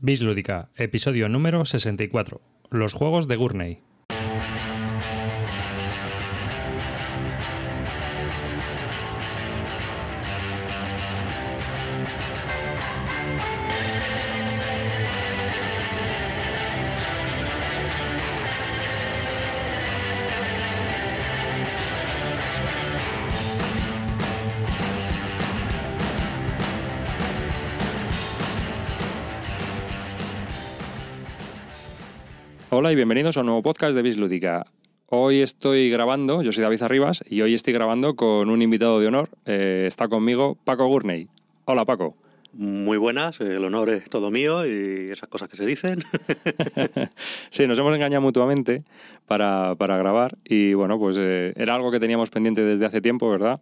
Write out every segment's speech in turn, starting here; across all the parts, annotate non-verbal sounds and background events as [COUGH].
Bislúdica, episodio número 64. Los juegos de Gurney. Bienvenidos a un nuevo podcast de Bislúdica. Hoy estoy grabando, yo soy David Arribas y hoy estoy grabando con un invitado de honor. Eh, está conmigo Paco Gurney. Hola Paco. Muy buenas, el honor es todo mío y esas cosas que se dicen. [LAUGHS] sí, nos hemos engañado mutuamente para, para grabar y bueno, pues eh, era algo que teníamos pendiente desde hace tiempo, ¿verdad?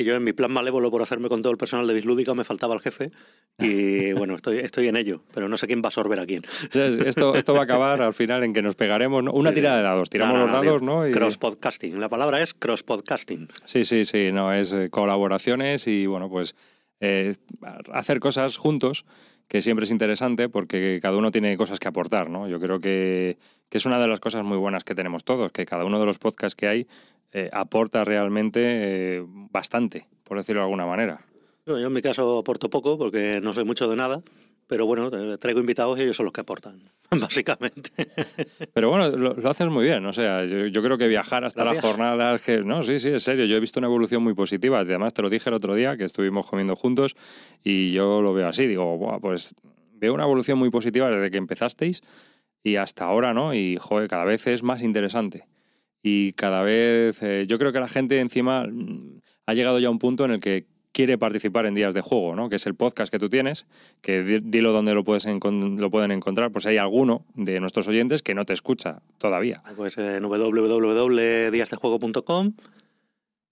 Y yo en mi plan malévolo por hacerme con todo el personal de Bislúdica me faltaba el jefe y [LAUGHS] bueno, estoy, estoy en ello, pero no sé quién va a sorber a quién. Esto, esto va a acabar al final en que nos pegaremos ¿no? una tirada de dados, tiramos los dados, ¿no? Y... Cross podcasting, la palabra es cross podcasting. Sí, sí, sí, no, es eh, colaboraciones y bueno, pues eh, hacer cosas juntos que siempre es interesante porque cada uno tiene cosas que aportar, ¿no? Yo creo que, que es una de las cosas muy buenas que tenemos todos, que cada uno de los podcasts que hay eh, aporta realmente eh, bastante, por decirlo de alguna manera. yo en mi caso aporto poco porque no sé mucho de nada, pero bueno, traigo invitados y ellos son los que aportan, [LAUGHS] básicamente. Pero bueno, lo, haces muy bien, o sea, yo, creo que viajar hasta las jornadas, que no, sí, sí, es serio, yo he visto una evolución muy positiva, además te lo dije el otro día, que estuvimos comiendo juntos y yo lo veo así, digo, pues veo una evolución muy positiva desde que empezasteis y hasta ahora, ¿no? Y joder, cada vez es más interesante y cada vez eh, yo creo que la gente encima mm, ha llegado ya a un punto en el que quiere participar en días de juego, ¿no? que es el podcast que tú tienes, que dilo donde lo, puedes lo pueden encontrar, pues hay alguno de nuestros oyentes que no te escucha todavía. Pues en www.díasdejuego.com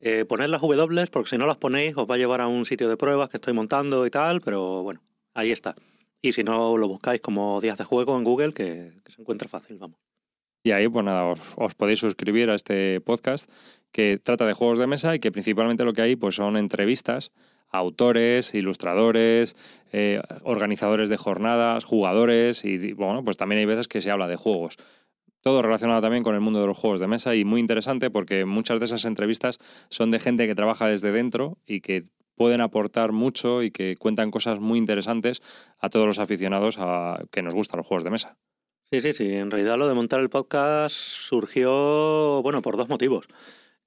eh, poned las W, porque si no las ponéis os va a llevar a un sitio de pruebas que estoy montando y tal, pero bueno, ahí está. Y si no, lo buscáis como Días de Juego en Google, que se encuentra fácil, vamos. Y ahí, pues nada, os, podéis suscribir a este podcast que trata de juegos de mesa y que principalmente lo que hay pues son entrevistas a autores, ilustradores, eh, organizadores de jornadas, jugadores y bueno, pues también hay veces que se habla de juegos. Todo relacionado también con el mundo de los juegos de mesa y muy interesante porque muchas de esas entrevistas son de gente que trabaja desde dentro y que pueden aportar mucho y que cuentan cosas muy interesantes a todos los aficionados a que nos gustan los juegos de mesa. Sí, sí, sí. En realidad lo de montar el podcast surgió, bueno, por dos motivos.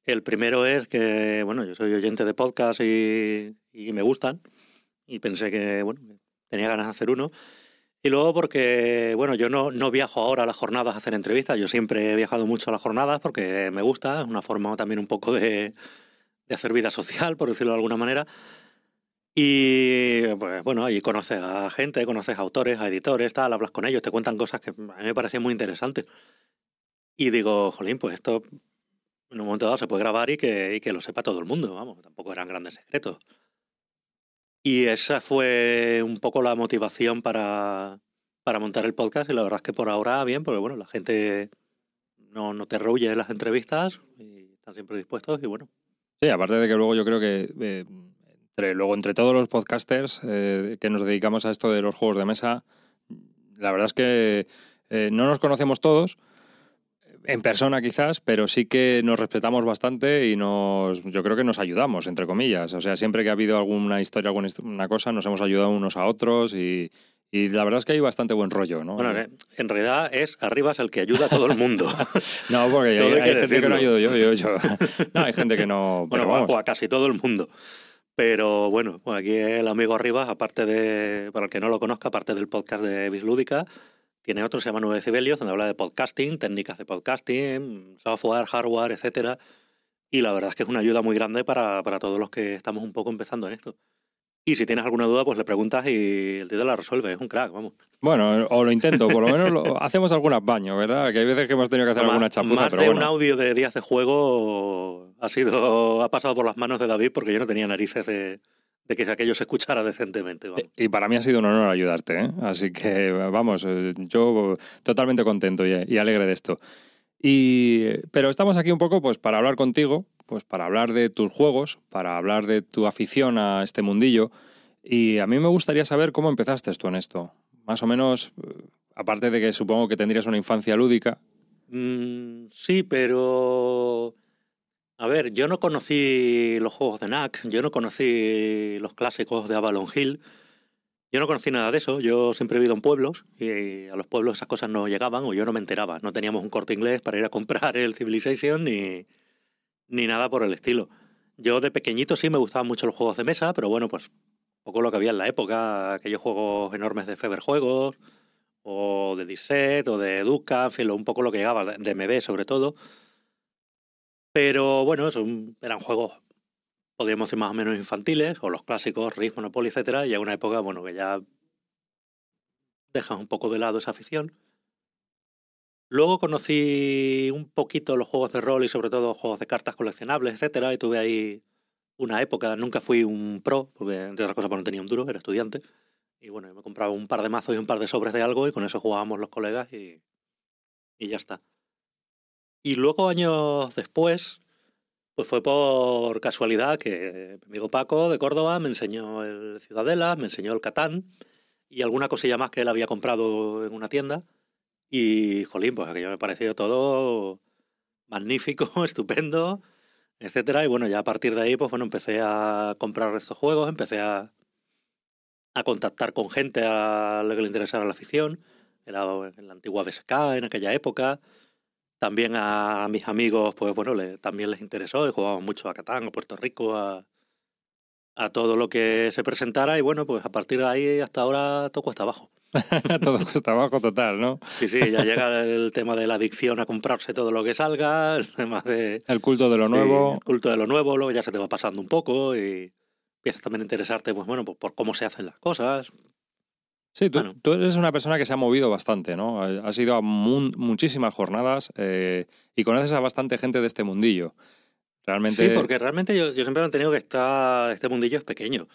El primero es que, bueno, yo soy oyente de podcast y, me gustan. Y pensé que, bueno, tenía ganas de hacer uno. Y luego porque, bueno, yo no, no viajo ahora a las jornadas a hacer entrevistas. Yo siempre he viajado mucho a las jornadas porque me gusta. Es una forma también un poco de, de hacer vida social, por decirlo de alguna manera. Y pues bueno, allí conoces a gente, conoces a autores, a editores, tal, hablas con ellos, te cuentan cosas que a mí me parecían muy interesantes. Y digo, jolín, pues esto en un momento dado se puede grabar y que, y que lo sepa todo el mundo, vamos, tampoco eran grandes secretos. Y esa fue un poco la motivación para, para montar el podcast y la verdad es que por ahora bien, porque bueno, la gente no, no te rehúye en las entrevistas y están siempre dispuestos y bueno. Sí, aparte de que luego yo creo que eh, luego, entre todos los podcasters eh, que nos dedicamos a esto de los juegos de mesa, la verdad es que eh, no nos conocemos todos, en persona quizás, pero sí que nos respetamos bastante y nos, yo creo que nos ayudamos, entre comillas. O sea, siempre que ha habido alguna historia, alguna cosa, nos hemos ayudado unos a otros y, la verdad es que hay bastante buen rollo, ¿no? Bueno, en realidad es Arribas el que ayuda a todo el mundo. [LAUGHS] no, porque hay, gente que no ayudo yo, yo, yo. [LAUGHS] No, hay gente que no... Bueno, o a casi todo el mundo. Pero bueno, pues aquí el amigo Arribas, aparte de, para el que no lo conozca, aparte del podcast de Bislúdica, tiene otro, se llama Nueve Cibelios, donde habla de podcasting, técnicas de podcasting, software, hardware, etcétera. Y la verdad es que es una ayuda muy grande para, para todos los que estamos un poco empezando en esto. Y si tienes alguna duda, pues le preguntas y el tío la resuelve. Es un crack, vamos. Bueno, o lo intento, por lo menos lo, [LAUGHS] hacemos algún baño, ¿verdad? Que hay veces que hemos tenido que hacer alguna chapuza. Más de un audio de días de juego ha sido ha pasado por las manos de David porque yo no tenía narices de, que aquello se escuchara decentemente. Y para mí ha sido un honor ayudarte, ¿eh? Así que, vamos, eh, yo totalmente contento y, y alegre de esto. Y, pero estamos aquí un poco pues para hablar contigo, pues para hablar de tus juegos, para hablar de tu afición a este mundillo. Y a mí me gustaría saber cómo empezaste tú en esto. más o menos, eh, aparte de que supongo que tendrías una infancia lúdica. Mm, sí, pero... A ver, yo no conocí los juegos de NAC, yo no conocí los clásicos de Avalon Hill, yo no conocí nada de eso, yo siempre he vivido en pueblos y a los pueblos esas cosas no llegaban o yo no me enteraba, no teníamos un corte inglés para ir a comprar el Civilization ni, ni nada por el estilo. Yo de pequeñito sí me gustaban mucho los juegos de mesa, pero bueno, pues poco lo que había en la época, aquellos juegos enormes de Feber Juegos, o de Disset, o de Duca, en fin, un poco lo que llegaba, de MB sobre todo. Pero bueno, eran juegos, podríamos decir, más o menos infantiles, o los clásicos, Risk, Monopoly, etcétera, y a una época, bueno, que ya dejan un poco de lado esa afición. Luego conocí un poquito los juegos de rol y sobre todo juegos de cartas coleccionables, etcétera, y tuve ahí una época, nunca fui un pro, porque entre otras cosas pues no tenía un duro, era estudiante. Y bueno, me compraba un par de mazos y un par de sobres de algo y con eso jugábamos los colegas y, y ya está. Y luego, años después, pues fue por casualidad que mi amigo Paco de Córdoba me enseñó el Ciudadela, me enseñó el Catán y alguna cosilla más que él había comprado en una tienda. Y, jolín, pues aquello me pareció todo magnífico, [LAUGHS] estupendo, etcétera. Y bueno, ya a partir de ahí, pues bueno, empecé a comprar estos juegos, empecé a, a contactar con gente a la que le interesara la afición. Era en la antigua BSK en aquella época. También a mis amigos, pues bueno, le, también les interesó y jugaban mucho a Catán, a Puerto Rico, a, a todo lo que se presentara. Y bueno, pues a partir de ahí hasta ahora todo cuesta abajo. [LAUGHS] todo cuesta abajo total, ¿no? Sí, sí, ya llega el tema de la adicción a comprarse todo lo que salga, el tema de... El culto de lo nuevo. el culto de lo nuevo, luego ya se te va pasando un poco y empiezas también a interesarte, pues bueno, por cómo se hacen las cosas, Sí, tú, eres una persona que se ha movido bastante, ¿no? Has ido a muchísimas jornadas eh, y conoces a bastante gente de este mundillo. Realmente... Sí, porque realmente yo, yo siempre he mantenido que está, este mundillo es pequeño.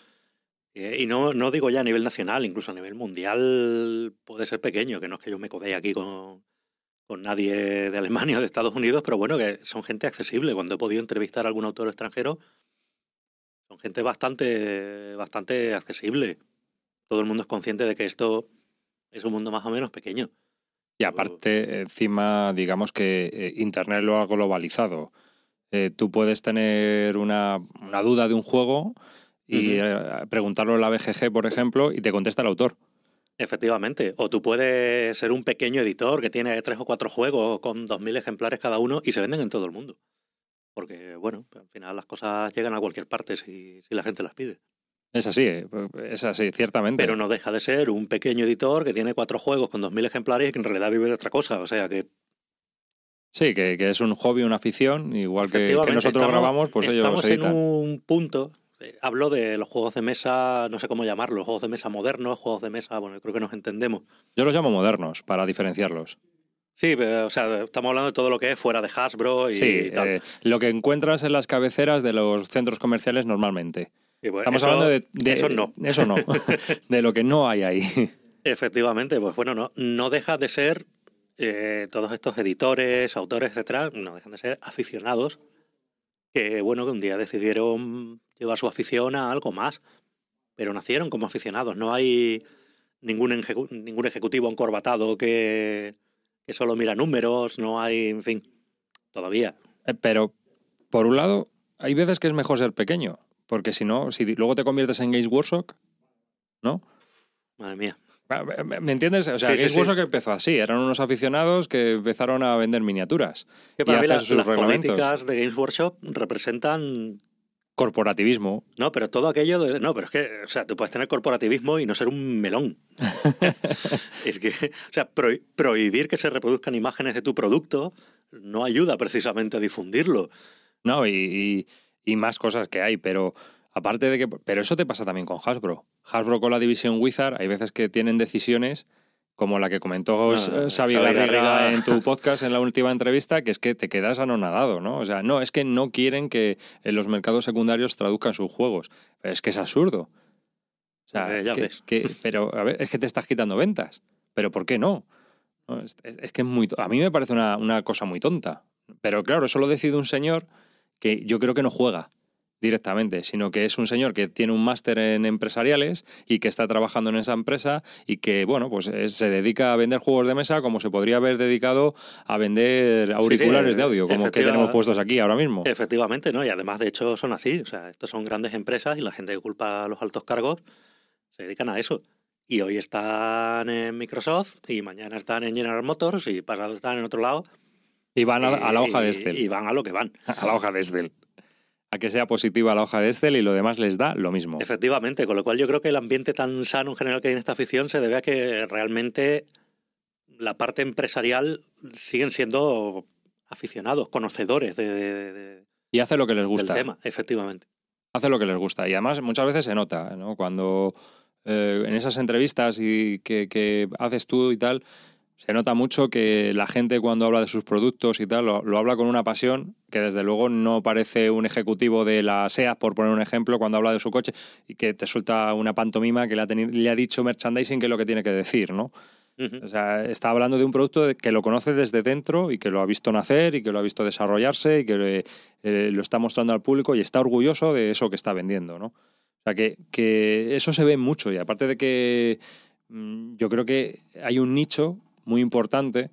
Eh, y no, no digo ya a nivel nacional, incluso a nivel mundial puede ser pequeño, que no es que yo me codee aquí con, con nadie de Alemania o de Estados Unidos, pero bueno, que son gente accesible. Cuando he podido entrevistar a algún autor extranjero, son gente bastante, bastante accesible todo el mundo es consciente de que esto es un mundo más o menos pequeño. Y aparte, encima, digamos que eh, Internet lo ha globalizado. Eh, tú puedes tener una, duda de un juego y eh, preguntarlo en la BGG, por ejemplo, y te contesta el autor. Efectivamente. O tú puedes ser un pequeño editor que tiene tres o cuatro juegos con dos mil ejemplares cada uno y se venden en todo el mundo. Porque, bueno, al final las cosas llegan a cualquier parte si la gente las pide. Es así, eh, es así, ciertamente. Pero no deja de ser un pequeño editor que tiene cuatro juegos con dos mil ejemplares y que en realidad vive de otra cosa. O sea que. Sí, que, es un hobby, una afición, igual que, nosotros grabamos, pues ellos Estamos en un punto. Eh, hablo de los juegos de mesa, no sé cómo llamarlos, juegos de mesa modernos, juegos de mesa, bueno, creo que nos entendemos. Yo los llamo modernos, para diferenciarlos. Sí, o sea, estamos hablando de todo lo que es fuera de Hasbro y sí, tal. Eh, lo que encuentras en las cabeceras de los centros comerciales normalmente. Estamos hablando de, Eso no. Eso no. [LAUGHS] de lo que no hay ahí. Efectivamente, pues bueno, no, no deja de ser eh, todos estos editores, autores, etcétera, no dejan de ser aficionados que, bueno, que un día decidieron llevar su afición a algo más, pero nacieron como aficionados. No hay ningún, ningún ejecutivo encorbatado que, que solo mira números, no hay, en fin, todavía. Eh, pero, por un lado, hay veces que es mejor ser pequeño. Porque si no, si luego te conviertes en Games Workshop, ¿no? Madre mía. Ah, ¿Me entiendes? O sea, Games Workshop empezó así. Eran unos aficionados que empezaron a vender miniaturas. Que para mí las, políticas de Games Workshop representan corporativismo. No, pero todo aquello de... No, pero es que, o sea, tú puedes tener corporativismo y no ser un melón. [LAUGHS] es que, o sea, prohibir que se reproduzcan imágenes de tu producto no ayuda precisamente a difundirlo. No, y y más cosas que hay, pero aparte de que... Pero eso te pasa también con Hasbro. Hasbro con la división Wizard, hay veces que tienen decisiones como la que comentó no, Xavi Garriga en tu podcast en la última entrevista, que es que te quedas anonadado, ¿no? O sea, no, es que no quieren que en los mercados secundarios traduzcan sus juegos. Pero es que es absurdo. O sea, eh, que, pero a ver, es que te estás quitando ventas. Pero ¿por qué no? es, que es muy... A mí me parece una, una cosa muy tonta. Pero claro, eso lo decide un señor que yo creo que no juega. directamente, sino que es un señor que tiene un máster en empresariales y que está trabajando en esa empresa y que, bueno, pues se dedica a vender juegos de mesa como se podría haber dedicado a vender auriculares de audio, como que tenemos puestos aquí ahora mismo. Efectivamente, ¿no? Y además, de hecho, son así. O sea, estos son grandes empresas y la gente que culpa a los altos cargos se dedican a eso. Y hoy están en Microsoft y mañana están en General Motors y pasado están en otro lado. Y van a, la hoja de Excel. Y van a lo que van. A la hoja de Excel [LAUGHS] a que sea positiva la hoja de Excel y lo demás les da lo mismo. Efectivamente, con lo cual yo creo que el ambiente tan sano en general que hay en esta afición se debe a que realmente la parte empresarial siguen siendo aficionados, conocedores de, y hace lo que les gusta. Del tema, efectivamente. Hace lo que les gusta y además muchas veces se nota, ¿no? Cuando eh, en esas entrevistas y que, que haces tú y tal, se nota mucho que la gente cuando habla de sus productos y tal, lo, habla con una pasión que desde luego no parece un ejecutivo de la SEAT, por poner un ejemplo, cuando habla de su coche y que te suelta una pantomima que le ha, le ha dicho merchandising que es lo que tiene que decir, ¿no? O sea, está hablando de un producto que lo conoce desde dentro y que lo ha visto nacer y que lo ha visto desarrollarse y que eh, lo está mostrando al público y está orgulloso de eso que está vendiendo, ¿no? O sea, que, que eso se ve mucho y aparte de que mm, yo creo que hay un nicho muy importante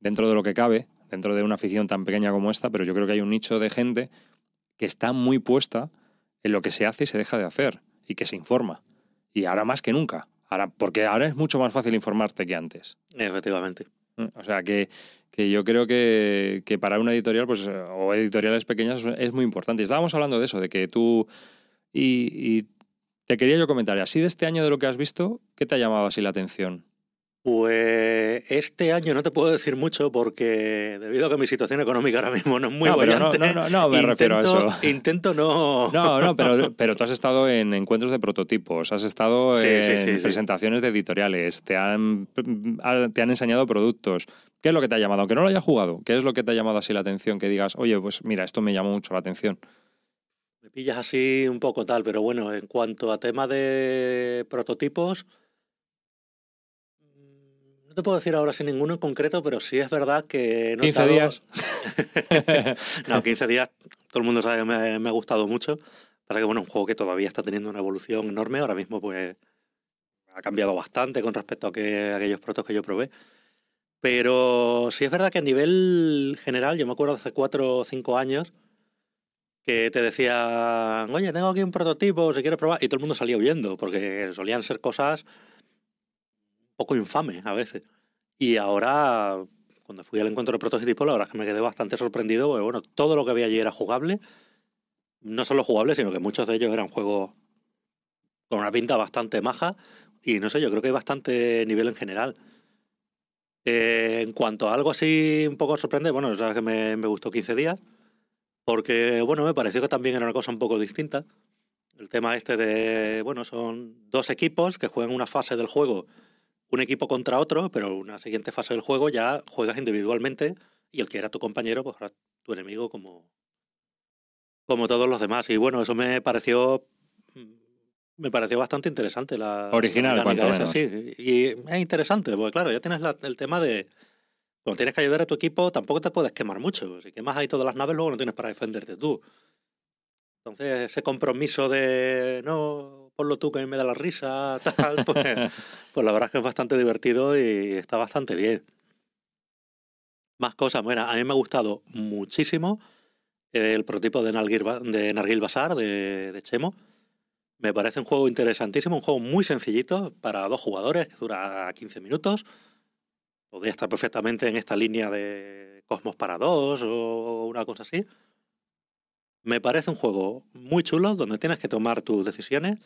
dentro de lo que cabe, dentro de una afición tan pequeña como esta, pero yo creo que hay un nicho de gente que está muy puesta en lo que se hace y se deja de hacer y que se informa. Y ahora más que nunca. Ahora, porque ahora es mucho más fácil informarte que antes. Efectivamente. O sea que, que yo creo que, que, para una editorial, pues, o editoriales pequeñas, es muy importante. Estábamos hablando de eso, de que tú. Y, y te quería yo comentar, así de este año de lo que has visto, ¿qué te ha llamado así la atención? Pues este año no te puedo decir mucho porque debido a que mi situación económica ahora mismo no es muy buena. No, no, no, me refiero a eso. Intento no... No, no, pero, [LAUGHS] pero tú has estado en encuentros de prototipos, has estado en presentaciones de editoriales, te han, te han enseñado productos. ¿Qué es lo que te ha llamado? Aunque no lo haya jugado, ¿qué es lo que te ha llamado así la atención? Que digas, oye, pues mira, esto me llamó mucho la atención. Me pillas así un poco tal, pero bueno, en cuanto a tema de prototipos te puedo decir ahora sin ninguno en concreto, pero sí es verdad que... 15 días. [LAUGHS] no, 15 días, todo el mundo sabe que me, ha gustado mucho. Para que, bueno, un juego que todavía está teniendo una evolución enorme. Ahora mismo, pues, ha cambiado bastante con respecto a, que, aquellos protos que yo probé. Pero sí es verdad que a nivel general, yo me acuerdo hace 4 o 5 años, que te decían, oye, tengo aquí un prototipo, si quieres probar, y todo el mundo salía huyendo, porque solían ser cosas poco infame a veces. Y ahora, cuando fui al encuentro de prototipo, la verdad es que me quedé bastante sorprendido, porque bueno, todo lo que había allí era jugable. No solo jugable, sino que muchos de ellos eran juegos con una pinta bastante maja. Y no sé, yo creo que hay bastante nivel en general. Eh, en cuanto a algo así un poco sorprendente, bueno, sabes que me, me gustó 15 días. Porque, bueno, me pareció que también era una cosa un poco distinta. El tema este de, bueno, son dos equipos que juegan una fase del juego un equipo contra otro, pero una siguiente fase del juego ya juegas individualmente y el que era tu compañero, pues ahora tu enemigo como, como todos los demás. Y bueno, eso me pareció me pareció bastante interesante la original cuanto menos. Sí, y es interesante, porque claro, ya tienes el tema de cuando tienes que ayudar a tu equipo, tampoco te puedes quemar mucho. Si quemas ahí todas las naves, luego no tienes para defenderte tú. Entonces, ese compromiso de no, ponlo tú que a mí me da la risa, tal, pues, [LAUGHS] pues la verdad es que es bastante divertido y está bastante bien. Más cosas, bueno, a mí me ha gustado muchísimo el prototipo de Nargil, de Nargil Basar de, de Chemo. Me parece un juego interesantísimo, un juego muy sencillito para dos jugadores, que dura 15 minutos. Podría estar perfectamente en esta línea de Cosmos para dos o una cosa así. Me parece un juego muy chulo donde tienes que tomar tus decisiones,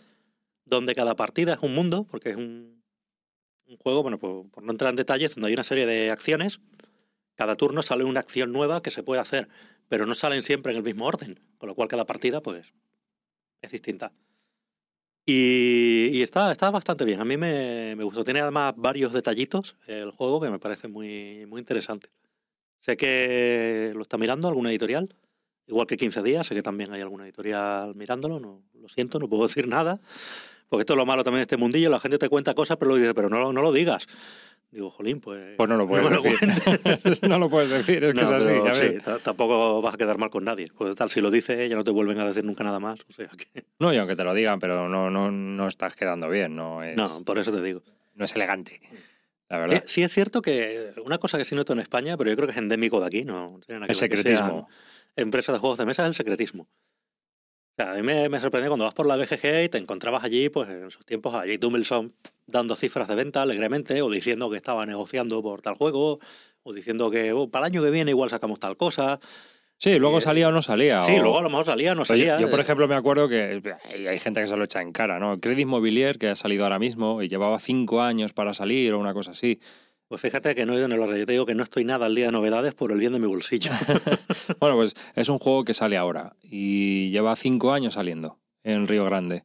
donde cada partida es un mundo, porque es un, juego, bueno, por, por, no entrar en detalles, donde hay una serie de acciones. Cada turno sale una acción nueva que se puede hacer, pero no salen siempre en el mismo orden, con lo cual cada partida, pues, es distinta. Y, está, está bastante bien. A mí me, me, gustó. Tiene además varios detallitos el juego que me parece muy, muy interesante. Sé que lo está mirando alguna editorial igual que 15 días, sé que también hay alguna editorial mirándolo, no, lo siento, no puedo [LAUGHS] decir nada, porque esto es lo malo también de este mundillo, la gente te cuenta cosas, pero lo dice, pero no, no lo digas. Digo, jolín, pues... Pues no lo puedes no me lo decir. [LAUGHS] no lo puedes decir, es que es así. a ver. sí, tampoco vas a quedar mal con nadie. Pues tal, si lo dices, ya no te vuelven a decir nunca nada más. O sea que... [LAUGHS] No, y aunque te lo digan, pero no, no, no estás quedando bien, no es, No, por eso te digo. no es elegante, la Eh, verdad. Sí es cierto que una cosa que sí noto en España, pero yo creo que es endémico de aquí, no El secretismo. sean Empresas de juegos de mesa es el secretismo. O sea, a mí me, me sorprendió cuando vas por la BGG y te encontrabas allí, pues en esos tiempos, allí Tumbleson dando cifras de venta alegremente, o diciendo que estaba negociando por tal juego, o diciendo que "Oh, para el año que viene igual sacamos tal cosa. Sí, luego eh, salía o no salía. Sí, o- luego a lo mejor salía, no Oye, salía. yo, por eh, ejemplo, me acuerdo que hay hay gente que se lo echa en cara, ¿no? Credit Mobilier, que ha salido ahora mismo y llevaba cinco años para salir o una cosa así. Pues fíjate que no he ido en el orden. Yo te digo que no estoy nada al día de novedades por el bien de mi bolsillo. [LAUGHS] Bueno, pues es un juego que sale ahora y lleva cinco años saliendo en Río Grande.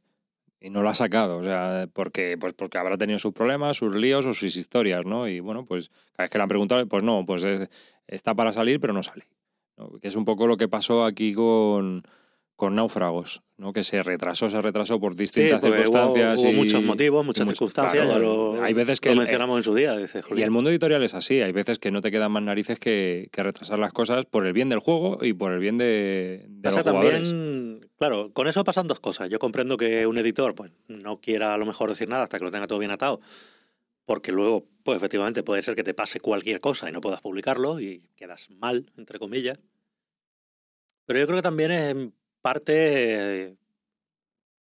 Y no lo ha sacado, o sea, porque, pues porque habrá tenido sus problemas, sus líos o sus historias, ¿no? Y bueno, pues cada vez que le han preguntado, pues no, pues es- está para salir, pero no sale. Que es un poco lo que pasó aquí con, con Náufragos, ¿no? Que se retrasó, se retrasó por distintas circunstancias. hubo y- muchos motivos, muchas circunstancias. claro, ya lo, hay veces que lo el- mencionamos en su día. Dice, Y "Jolín, el mundo editorial es así, hay veces que no te quedan más narices que, que retrasar las cosas por el bien del juego y por el bien de, de Pasa los jugadores. también, claro, con eso pasan dos cosas. Yo comprendo que un editor pues, no quiera a lo mejor decir nada hasta que lo tenga todo bien atado, porque luego, pues efectivamente puede ser que te pase cualquier cosa y no puedas publicarlo y quedas mal, entre comillas. Pero yo creo que también es parte... eh,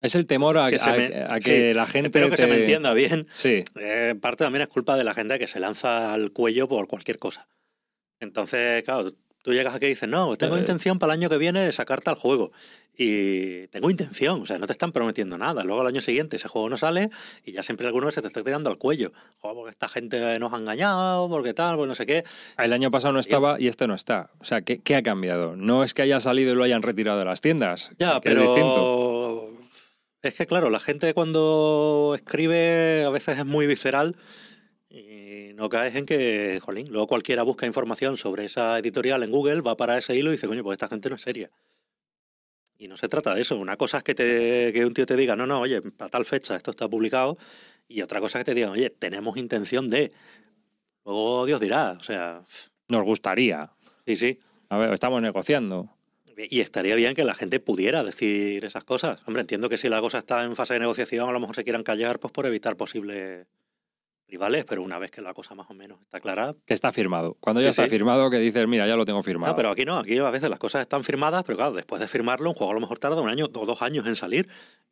Es el temor a Que que, se a- me- a que sí, la gente. espero que se me entienda bien. Sí, Eh, en parte también es culpa de la gente que se lanza al cuello por cualquier cosa. Entonces, claro, tú llegas aquí y dices, no, tengo intención para el año que viene de sacar tal juego. Y tengo intención, o sea, no te están prometiendo nada. Luego al año siguiente ese juego no sale y ya siempre alguno se te está tirando al cuello. Joder, porque esta gente nos ha engañado, porque tal, pues no sé qué. el año pasado no estaba y este no está. O sea, ¿qué, qué ha cambiado? No es que haya salido y lo hayan retirado de las tiendas. Ya, pero es distinto. es que claro, la gente cuando escribe a veces es muy visceral y no caes en que, jolín, luego cualquiera busca información sobre esa editorial en Google, va para ese hilo y dice, coño, pues esta gente no es seria. Y no se trata de eso. Una cosa es que, te, que un tío te diga, no, no, oye, a tal fecha esto está publicado. Y otra cosa es que te digan, oye, tenemos intención de. Luego Dios dirá, o sea, Nos gustaría. sí, sí. A ver, estamos negociando. Y estaría bien que la gente pudiera decir esas cosas. Hombre, entiendo que si la cosa está en fase de negociación, a lo mejor se quieran callar pues por evitar posibles rivales, pero una vez que la cosa más o menos está clara. Que está firmado. Cuando ya Sí, está sí. firmado, que dices, mira, ya lo tengo firmado. No, pero aquí no, aquí a veces las cosas están firmadas, pero claro, después de firmarlo, un juego a lo mejor tarda un año o dos años en salir.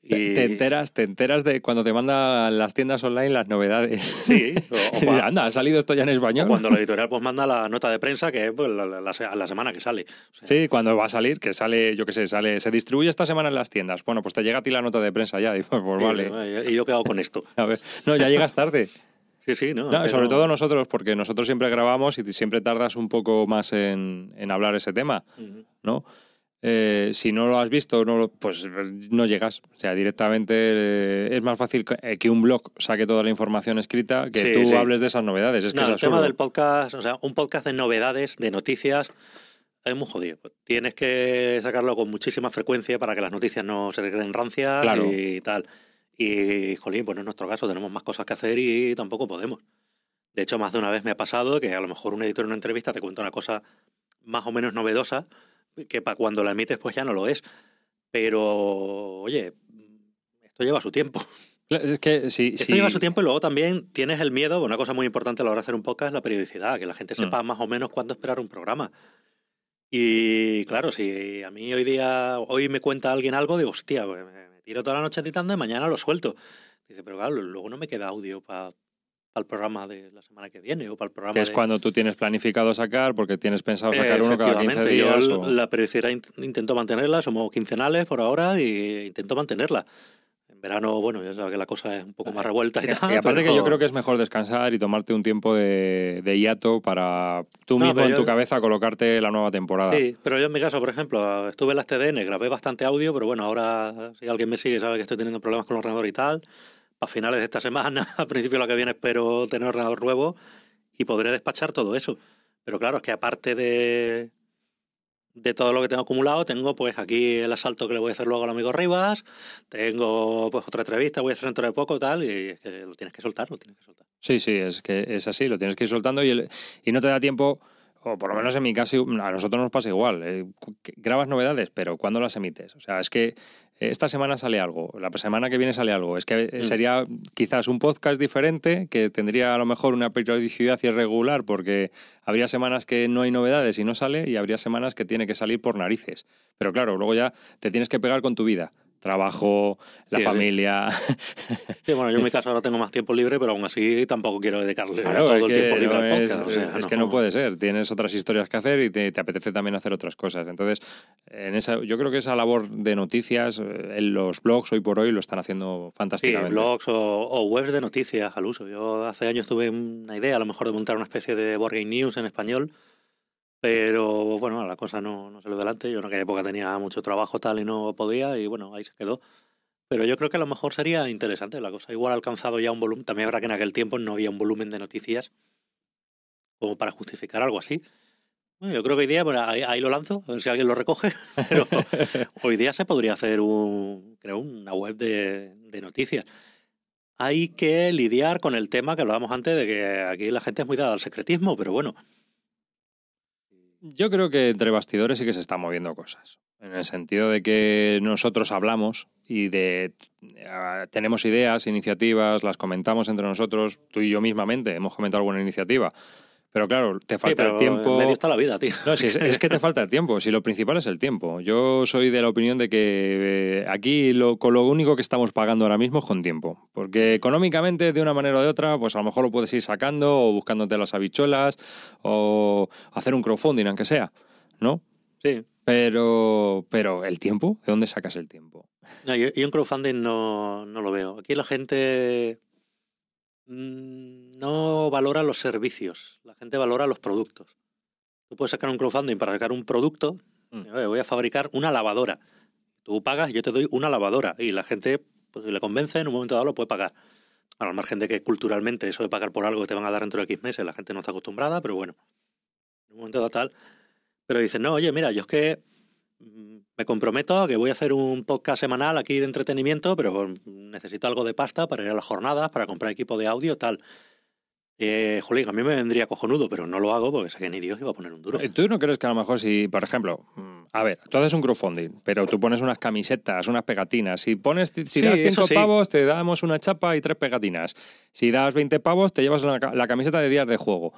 Te- Y... Te enteras, te enteras de cuando te mandan las tiendas online las novedades. Sí, [LAUGHS] o, o Anda, ha salido esto ya en o español. cuando la editorial pues manda la nota de prensa, que es pues, la, la- la semana que sale. O sea, Sí, cuando va a salir, que sale, yo qué sé, sale, se distribuye esta semana en las tiendas. Bueno, pues te llega a ti la nota de prensa ya. [LAUGHS] Y pues, pues sí, vale. ¿Y yo qué hago con esto? A ver. No, ya llegas tarde. [LAUGHS] Sí, sí, ¿no? No, Que sobre todo nosotros, porque nosotros siempre grabamos y siempre tardas un poco más en, en hablar ese tema. ¿no? Eh, si no lo has visto, no lo- pues no llegas. O sea, directamente eh, es más fácil que, eh, que un blog saque toda la información escrita que Sí, tú sí. hables de esas novedades. Es que No, es el tema del podcast, o sea, un podcast de novedades, de noticias, es muy jodido. Tienes que sacarlo con muchísima frecuencia para que las noticias no se queden rancias Claro. y tal. Y, jolín, pues no es nuestro caso, tenemos más cosas que hacer y tampoco podemos. De hecho, más de una vez me ha pasado que a lo mejor un editor en una entrevista te cuenta una cosa más o menos novedosa, que para cuando la emites pues ya no lo es. Pero, oye, esto lleva su tiempo. Es que si, Esto si- lleva su tiempo y luego también tienes el miedo, una cosa muy importante a la hora de hacer un podcast es la periodicidad, que la gente sepa más o menos cuándo esperar un programa. Y claro, si a mí hoy día, hoy me cuenta alguien algo, digo, hostia, pues tiro toda la noche editando y mañana lo suelto. Dice, pero claro, luego no me queda audio para el programa de la semana que viene o para el programa que es de... cuando tú tienes planificado sacar, porque tienes pensado sacar uno cada 15 Efectivamente, días. yo o- la periodicidad int- intento mantenerla, somos quincenales por ahora y intento mantenerla. Verano, bueno, ya sabes que la cosa es un poco más revuelta y tal. Y aparte que pero- yo creo que es mejor descansar y tomarte un tiempo de, de hiato para tú No, mismo en yo- tu cabeza colocarte la nueva temporada. Sí, pero yo en mi caso, por ejemplo, estuve en las TDN, grabé bastante audio, pero bueno, ahora si alguien me sigue sabe que estoy teniendo problemas con el ordenador y tal. A finales de esta semana, [LAUGHS] a principio de la que viene, espero tener ordenador nuevo y podré despachar todo eso. Pero claro, es que aparte de, de todo lo que tengo acumulado, tengo pues aquí el asalto que le voy a hacer luego al amigo Rivas, tengo pues otra entrevista, voy a hacer dentro de poco tal, y es que lo tienes que soltar, lo tienes que soltar. Sí, sí, es que es así, lo tienes que ir soltando y, y no te da tiempo, o por lo menos en mi caso, a nosotros nos pasa igual. Eh, grabas novedades, pero ¿cuándo las emites? O sea, es que esta semana sale algo, la semana que viene sale algo. Es que mm. sería quizás un podcast diferente que tendría a lo mejor una periodicidad irregular porque habría semanas que no hay novedades y no sale y habría semanas que tiene que salir por narices. Pero claro, luego ya te tienes que pegar con tu vida trabajo, la familia. Sí. bueno, yo en mi [LAUGHS] caso ahora tengo más tiempo libre, pero aún así tampoco quiero dedicarle todo el tiempo libre al podcast. Es, que no, puede ser, tienes otras historias que hacer y te, apetece también hacer otras cosas. Entonces, en esa, yo creo que esa labor de noticias, eh, en los blogs hoy por hoy lo están haciendo fantásticamente. Sí, blogs o, webs de noticias al uso. Yo hace años tuve una idea a lo mejor de montar una especie de Board News en español pero bueno, la cosa no, no salió adelante. Yo en aquella época tenía mucho trabajo tal y no podía y bueno, ahí se quedó. Pero yo creo que a lo mejor sería interesante la cosa. Igual ha alcanzado ya un volumen. También habrá que en aquel tiempo no había un volumen de noticias como para justificar algo así. Bueno, yo creo que hoy día, bueno, ahí, lo lanzo, a ver si alguien lo recoge. [LAUGHS] Pero hoy día se podría hacer un, creo, una web de, de noticias. Hay que lidiar con el tema que hablábamos antes de que aquí la gente es muy dada al secretismo, pero bueno, yo creo que entre bastidores sí que se están moviendo cosas. En el sentido de que nosotros hablamos y de ah, tenemos ideas, iniciativas, las comentamos entre nosotros, tú y yo mismamente hemos comentado alguna iniciativa. Pero claro, te falta el tiempo. En medio está la vida, tío. No, es, que te falta el tiempo. Si lo principal es el tiempo. Yo soy de la opinión de que eh, aquí lo, con lo único que estamos pagando ahora mismo es con tiempo. Porque económicamente, de una manera o de otra, pues a lo mejor lo puedes ir sacando o buscándote las habichuelas o hacer un crowdfunding, aunque sea. ¿No? Sí. Pero, pero el tiempo, ¿de dónde sacas el tiempo? No, yo, yo un crowdfunding no, no lo veo. Aquí la gente no valora los servicios, la gente valora los productos. Tú puedes sacar un crowdfunding para sacar un producto, mm. voy a fabricar una lavadora. Tú pagas y yo te doy una lavadora y la gente pues, le convence, en un momento dado lo puede pagar. Al margen de que culturalmente eso de pagar por algo que te van a dar dentro de X meses, la gente no está acostumbrada, pero bueno, en un momento dado tal. Pero dicen, no, oye, mira, yo es que mm, me comprometo a que voy a hacer un podcast semanal aquí de entretenimiento, pero necesito algo de pasta para ir a las jornadas, para comprar equipo de audio, tal. Eh, jolín, a mí me vendría cojonudo, pero no lo hago porque sé que ni Dios iba a poner un duro. Eh, ¿Tú no crees que a lo mejor si, por ejemplo, mm, a ver, tú haces un crowdfunding, pero tú pones unas camisetas, unas pegatinas, si pones, si das 5 pavos, te damos una chapa y tres pegatinas. Si das 20 pavos, te llevas la camiseta de días de juego.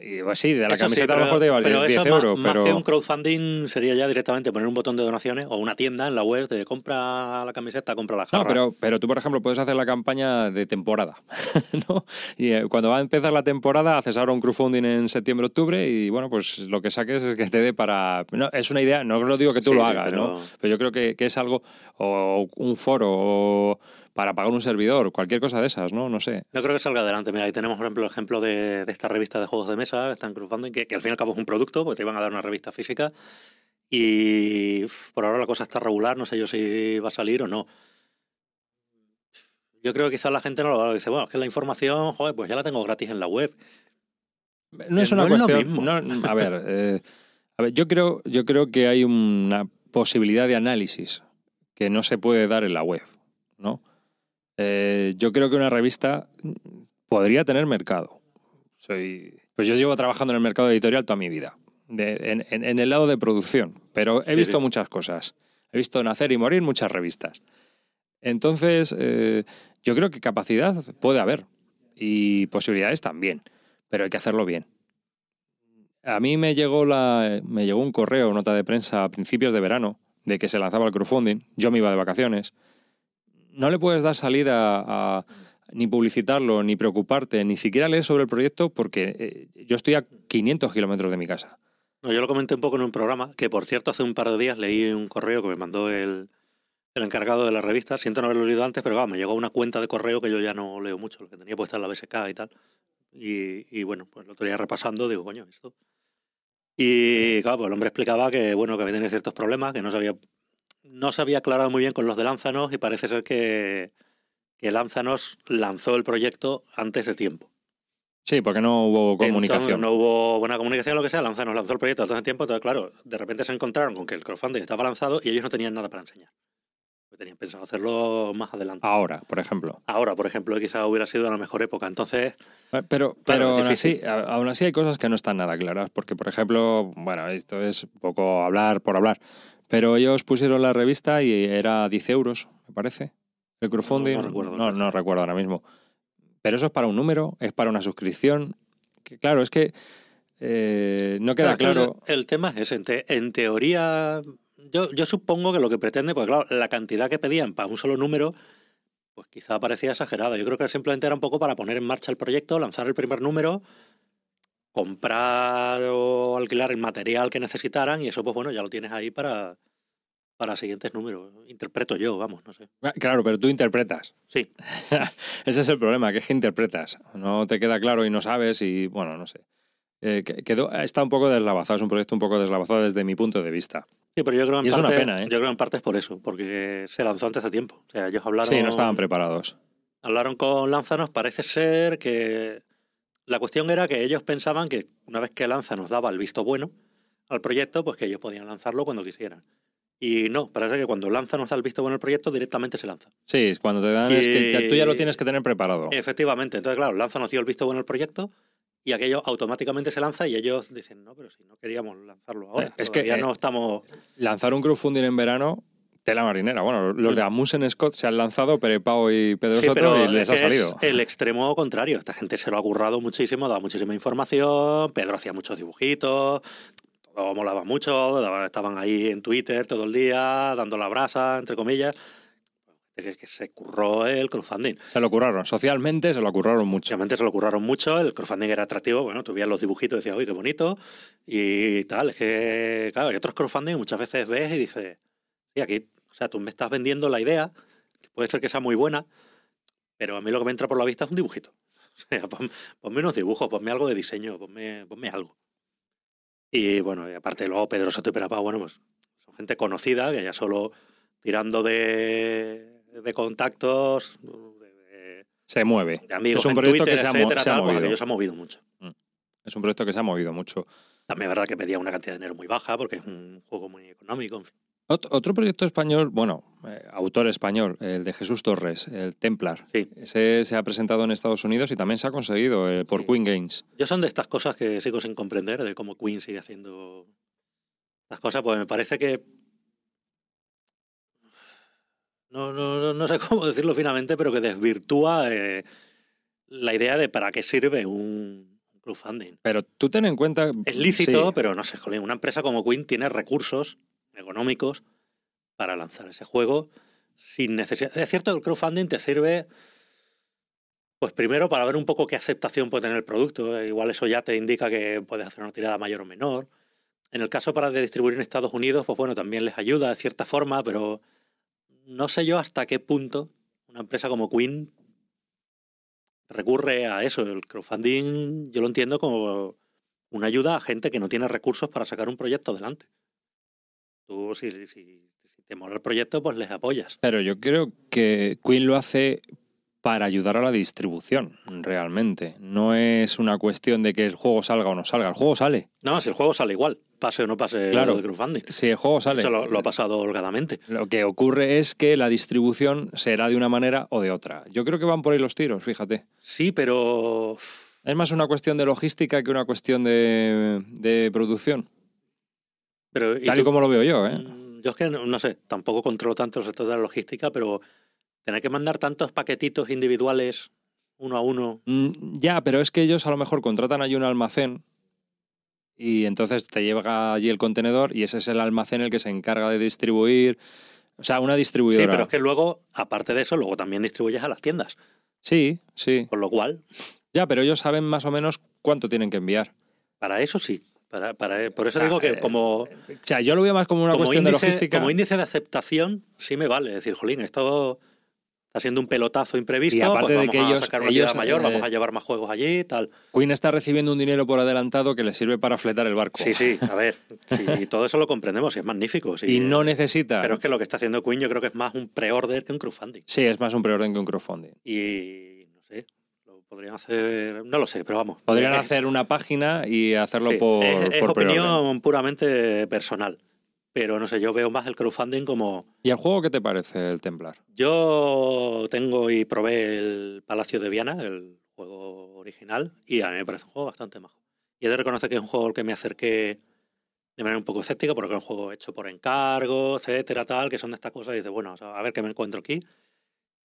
Y pues sí, de la camiseta a lo mejor te lleva 10 euros. Más, pero... más que un crowdfunding sería ya directamente poner un botón de donaciones o una tienda en la web de compra la camiseta, compra la jarra. No, pero, pero tú, por ejemplo, puedes hacer la campaña de temporada. [LAUGHS] ¿no? Y eh, cuando va a empezar la temporada, haces ahora un crowdfunding en septiembre, octubre y bueno, pues lo que saques es que te dé para. No, es una idea, no lo digo que tú lo hagas, pero... ¿no? Pero yo creo que, que es algo, o un foro, o para pagar un servidor, cualquier cosa de esas, ¿no? No sé. Yo creo que salga adelante. Mira, ahí tenemos, por ejemplo, el ejemplo de, esta revista de juegos de mesa, que están cruzando, que, que al fin y al cabo es un producto, porque te iban a dar una revista física. Y por ahora la cosa está regular, no sé yo si va a salir o no. Yo creo que quizás la gente no lo va a decir, bueno, es que la información, joder, pues ya la tengo gratis en la web. No es una cuestión. a, ver, [LAUGHS] eh, a ver, yo creo, yo creo que hay una posibilidad de análisis que no se puede dar en la web, ¿no? Eh, yo creo que una revista podría tener mercado. Soy, pues yo llevo trabajando en el mercado editorial toda mi vida, en, el lado de producción, pero he visto muchas cosas. He visto nacer y morir muchas revistas. Entonces, eh, yo creo que capacidad puede haber y posibilidades también, pero hay que hacerlo bien. A mí me llegó, la, me llegó un correo, nota de prensa a principios de verano, de que se lanzaba el crowdfunding. Yo me iba de vacaciones no le puedes dar salida a, ni publicitarlo, ni preocuparte, ni siquiera leer sobre el proyecto porque eh, yo estoy a 500 kilómetros de mi casa. No, yo lo comenté un poco en un programa, que por cierto hace un par de días leí un correo que me mandó el, encargado de la revista, siento no haberlo leído antes, pero me llegó una cuenta de correo que yo ya no leo mucho, lo que tenía puesta en la BSK y tal. Y, bueno, pues lo tenía repasando, digo, coño, esto. Y claro, pues el hombre explicaba que, bueno, que había tenido ciertos problemas, que no sabía no se había aclarado muy bien con los de Lánzanos y parece ser que, que Lánzanos lanzó el proyecto antes de tiempo. Sí, porque no hubo comunicación. Entonces, no hubo buena comunicación, lo que sea. Lanza, nos lanzó el proyecto hace tiempo. Entonces, claro, de repente se encontraron con que el crowdfunding estaba lanzado y ellos no tenían nada para enseñar. Pues tenían pensado hacerlo más adelante. Ahora, por ejemplo. Ahora, por ejemplo, quizá hubiera sido la mejor época. Entonces, Eh, Pero, pero aún, así, aún así hay cosas que no están nada claras, porque por ejemplo, bueno, esto es un poco hablar por hablar, pero ellos pusieron la revista y era 10 euros, me parece, el crowdfunding. No- no recuerdo, no, no recuerdo ahora mismo. Pero eso es para un número, es para una suscripción. Que, claro, es que eh, no queda Claro. El, tema es ese. Te- en teoría, yo, yo supongo que lo que pretende, pues claro, la cantidad que pedían para un solo número, pues quizá parecía exagerada. Yo creo que simplemente era un poco para poner en marcha el proyecto, lanzar el primer número, comprar o alquilar el material que necesitaran y eso, pues bueno, ya lo tienes ahí para, para siguientes números. Interpreto yo, vamos, no sé. Ah, Claro, pero tú interpretas. Sí, [LAUGHS] Ese es el problema, que es que interpretas. No te queda claro y no sabes y, bueno, no sé. Eh, que- quedó, está un poco deslavazado, es un proyecto un poco deslavazado desde mi punto de vista. sí, pero yo creo en Y es una parte, pena, ¿eh? yo creo en parte es por eso, porque se lanzó antes de tiempo. O sea, ellos hablaron Sí, no estaban preparados. hablaron con Lanzanos, parece ser que la cuestión era que ellos pensaban que una vez que Lanzanos daba el visto bueno al proyecto, pues que ellos podían lanzarlo cuando quisieran. Y no, parece que cuando Lanzanos da el visto bueno al proyecto, directamente se lanza. Sí, cuando te dan es que ya- tú ya lo Y- tienes que tener preparado. Efectivamente, entonces claro, Lanzanos dio el visto bueno al proyecto y aquello automáticamente se lanza y ellos dicen, no, pero si no queríamos lanzarlo ahora, es que, todavía eh, no estamos... Lanzar un crowdfunding en verano, tela marinera. Bueno, los de Amusen Scott se han lanzado, Pau y Pedro Sí, Soto, y les es ha salido. es el extremo contrario. Esta gente se lo ha currado muchísimo, daba muchísima información, Pedro hacía muchos dibujitos, todo molaba mucho, estaban ahí en Twitter todo el día, dando la brasa, entre comillas. Que, que se curró el crowdfunding. Se lo curraron. Socialmente se lo curraron mucho. Obviamente se lo curraron mucho, el crowdfunding era atractivo, bueno, tú veías los dibujitos y decías, uy, qué bonito, y tal. Es que, claro, hay otros crowdfunding muchas veces ves y dices, sí, aquí, sea, tú me estás vendiendo la idea, que puede ser que sea muy buena, pero a mí lo que me entra por la vista es un dibujito. [LAUGHS] O sea, pon- ponme unos dibujos, ponme algo de diseño, ponme, ponme algo. Y bueno, y aparte luego Pedro Soto y Perapá, bueno, pues son gente conocida, que ya solo tirando de, de contactos, de- de, Se mueve. de amigos Es un proyecto Twitter, que se ha etcétera, se ha tal, pues movido. aquello se ha movido mucho. Es un proyecto que se ha movido mucho. También es verdad que pedía una cantidad de dinero muy baja porque es un juego muy económico, en fin. Ot- Otro proyecto español, bueno, eh, autor español, el de Jesús Torres, el Templar. Sí. Ese se ha presentado en Estados Unidos y también se ha conseguido eh, por Sí. Queen Games. Yo son de estas cosas que sigo sin comprender, de cómo Queen sigue haciendo las cosas, pues me parece que... No, no, no- no sé [LAUGHS] cómo decirlo finamente, pero que desvirtúa eh, la idea de para qué sirve un crowdfunding. Pero tú ten en cuenta... Es lícito, sí, pero no sé, jolín, una empresa como Queen tiene recursos económicos para lanzar ese juego sin necesidad. Es cierto que el crowdfunding te sirve, pues primero para ver un poco qué aceptación puede tener el producto. Igual eso ya te indica que puedes hacer una tirada mayor o menor. En el caso para distribuir en Estados Unidos, pues bueno, también les ayuda de cierta forma, pero no sé yo hasta qué punto una empresa como Queen recurre a eso. El crowdfunding yo lo entiendo como una ayuda a gente que no tiene recursos para sacar un proyecto adelante. Tú, si, si, si- te mola el proyecto, pues les apoyas. Pero yo creo que Queen lo hace para ayudar a la distribución, realmente. No es una cuestión de que el juego salga o no salga. El juego sale. No, si el juego sale igual, pase o no pase Claro. lo de crowdfunding. Si el juego De sale. hecho, lo, lo ha pasado holgadamente. Lo que ocurre es que la distribución será de una manera o de otra. Yo creo que van por ahí los tiros, fíjate. Sí, pero Es más una cuestión de logística que una cuestión de, de producción. Pero ¿y Tal y tú? como lo veo yo, ¿eh? Mm, Yo es que no, no sé, tampoco controlo tanto el sector de la logística, pero tener que mandar tantos paquetitos individuales uno a uno. Mm, Ya, pero es que ellos a lo mejor contratan allí un almacén y entonces te llega allí el contenedor y ese es el almacén el que se encarga de distribuir. O sea, una Sí, distribuidora. pero es que luego, aparte de eso, luego también distribuyes a las tiendas. sí, sí. Con lo cual, Ya, pero ellos saben más o menos cuánto tienen que enviar. para eso sí. Para, para, por eso digo que eh, como, O sea, yo lo veo más como una como, cuestión índice, de logística. como índice de aceptación, sí me vale. Es decir, jolín, esto está siendo un pelotazo imprevisto, Y aparte pues de vamos que a ellos- sacar una ellos, mayor, eh, vamos a llevar más juegos allí, tal. Queen está recibiendo un dinero por adelantado que le sirve para fletar el barco. Sí, sí, a ver, [LAUGHS] sí, todo eso lo comprendemos y es magnífico. sí. Y no necesita. Pero es que lo que está haciendo Queen yo creo que es más un pre-order que un crowdfunding. Sí, es más un preorden que un crowdfunding. Y no sé, podrían hacer, no lo sé, pero vamos. Podrían Eh, hacer una página y hacerlo sí, por, es, es por opinión puramente personal. Pero no sé, yo veo más el crowdfunding como. ¿Y el juego qué te parece, el Templar? Yo tengo y probé el Palacio de Viana, el juego original, y a mí me parece un juego bastante majo. Y he de reconocer que es un juego al que me acerqué de manera un poco escéptica, porque es un juego hecho por encargo, etcétera, tal, que son de estas cosas, y dices, bueno, a ver qué me encuentro aquí.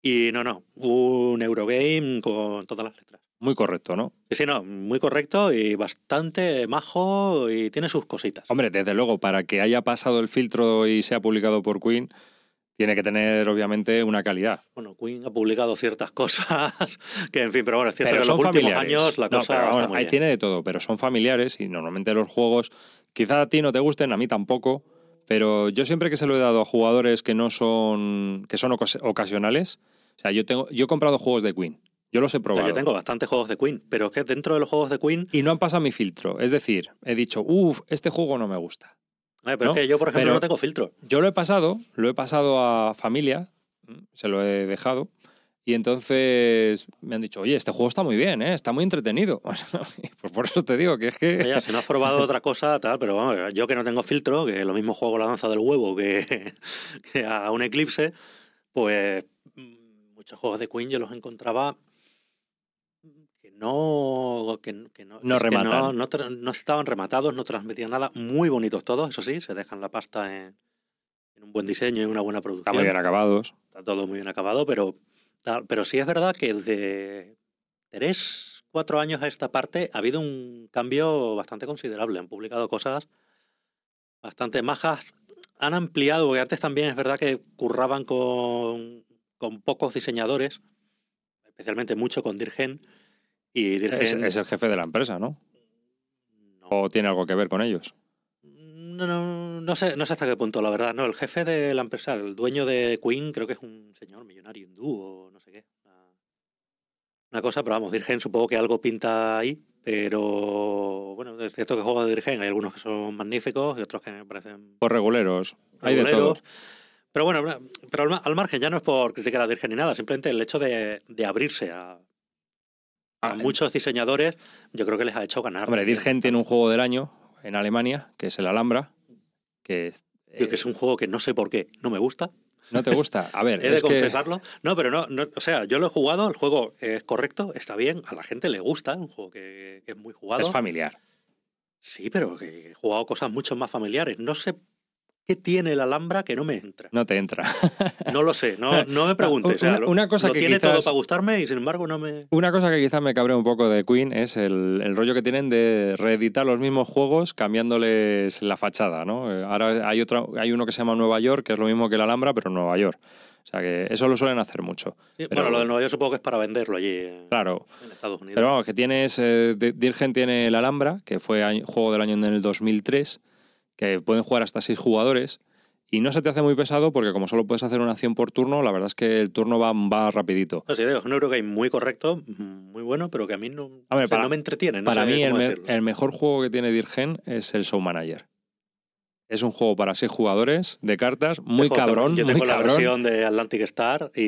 Y no, no, un Eurogame con todas las letras. Muy correcto, ¿no? Sí, no, muy correcto y bastante majo y tiene sus cositas. Hombre, desde luego, para que haya pasado el filtro y sea publicado por Queen, tiene que tener, obviamente, una calidad. Bueno, Queen ha publicado ciertas [LAUGHS] cosas que, en fin, pero bueno, es cierto Pero que en los últimos años la No, cosa pero está vamos, muy ahí bien. tiene de todo, pero son familiares y normalmente los juegos, quizá a ti no te gusten, a mí tampoco, pero yo siempre que se lo he dado a jugadores que no son, que son ocas- ocasionales, o sea, yo tengo, yo he comprado juegos de Queen, yo los he probado. Yo tengo bastantes juegos de Queen, pero es que dentro de los juegos de Queen, Y no han pasado mi filtro. Es decir, he dicho, uff, este juego no me gusta. eh, pero No, es que yo, por ejemplo, pero- no tengo filtro. Yo lo he pasado, lo he pasado a familia, se lo he dejado, y entonces me han dicho, oye, este juego está muy bien, ¿eh? está muy entretenido. [LAUGHS] pues por eso te digo que es que... Oye, si no has probado otra cosa, tal, pero vamos, yo que no tengo filtro, que lo mismo juego la danza del huevo que, [LAUGHS] que a un eclipse, pues muchos juegos de Queen yo los encontraba que no que, que no, No rematan. no, no no estaban rematados, no transmitían nada, muy bonitos todos, eso sí, se dejan la pasta en, en un buen diseño y una buena producción. Está muy bien acabados. Está todo muy bien acabado, pero, pero sí es verdad que de tres, cuatro años a esta parte ha habido un cambio bastante considerable. Han publicado cosas bastante majas. Han ampliado, porque antes también es verdad que curraban con, con pocos diseñadores, especialmente mucho con Dirgen. Y Es, Dirgen es el jefe de la empresa, no, ¿O tiene algo que ver con ellos? No, no, no sé, no sé hasta qué punto, la verdad. No, el jefe de la empresa, el dueño de Queen, creo que es un señor millonario hindú o no sé qué. Una, una cosa, pero vamos, Dirgen supongo que algo pinta ahí. Pero bueno, es cierto que juegos de Dirgen hay algunos que son magníficos y otros que me parecen Por reguleros. Hay de todo. reguleros. Pero bueno, pero al, ma- al margen, ya no es por criticar a Dirgen ni nada, simplemente el hecho de, de abrirse a, a Ah, muchos diseñadores, yo creo que les ha hecho ganar. Hombre. Dirgen tiene un juego del año en Alemania, que es el Alhambra, que es- Tío, que es un juego que no sé por qué no me gusta. no te gusta. A ver, [LAUGHS] He de es que confesarlo. No, pero no, no, o sea, yo lo he jugado, el juego es correcto, está bien, a la gente le gusta, un juego que, que es muy jugado. es familiar. sí, pero que he jugado cosas mucho más familiares. No sé qué tiene el Alhambra que no me entra. No te entra. [LAUGHS] No lo sé, no, [LAUGHS] no me preguntes. o sea, Una- cosa lo que tiene quizás- todo para gustarme y sin embargo no me... Una cosa que quizá me cabrea un poco de Queen es el, el rollo que tienen de reeditar los mismos juegos cambiándoles la fachada, ¿no? Eh, Ahora hay otro, hay uno que se llama Nueva York, que es lo mismo que el Alhambra, pero en Nueva York. O sea que eso lo suelen hacer mucho. Sí, Pero- bueno, lo de Nueva York supongo que es para venderlo allí en, Claro. en Estados Unidos. Pero vamos, que tienes. eh, Dirgen tiene el Alhambra, que fue año- juego del año en el 2003, que pueden jugar hasta seis jugadores. Y no se te hace muy pesado porque como solo puedes hacer una acción por turno, la verdad es que el turno va, va rapidito. No digo, es un Eurogame muy correcto, muy bueno, pero que a mí no, A ver, o sea, para- no me entretiene. No Para mí el, me- mejor juego que tiene Dirgen es el Show Manager. Es un juego para seis jugadores de cartas, muy Yo cabrón, Yo muy tengo la cabrón. versión de Atlantic Star y,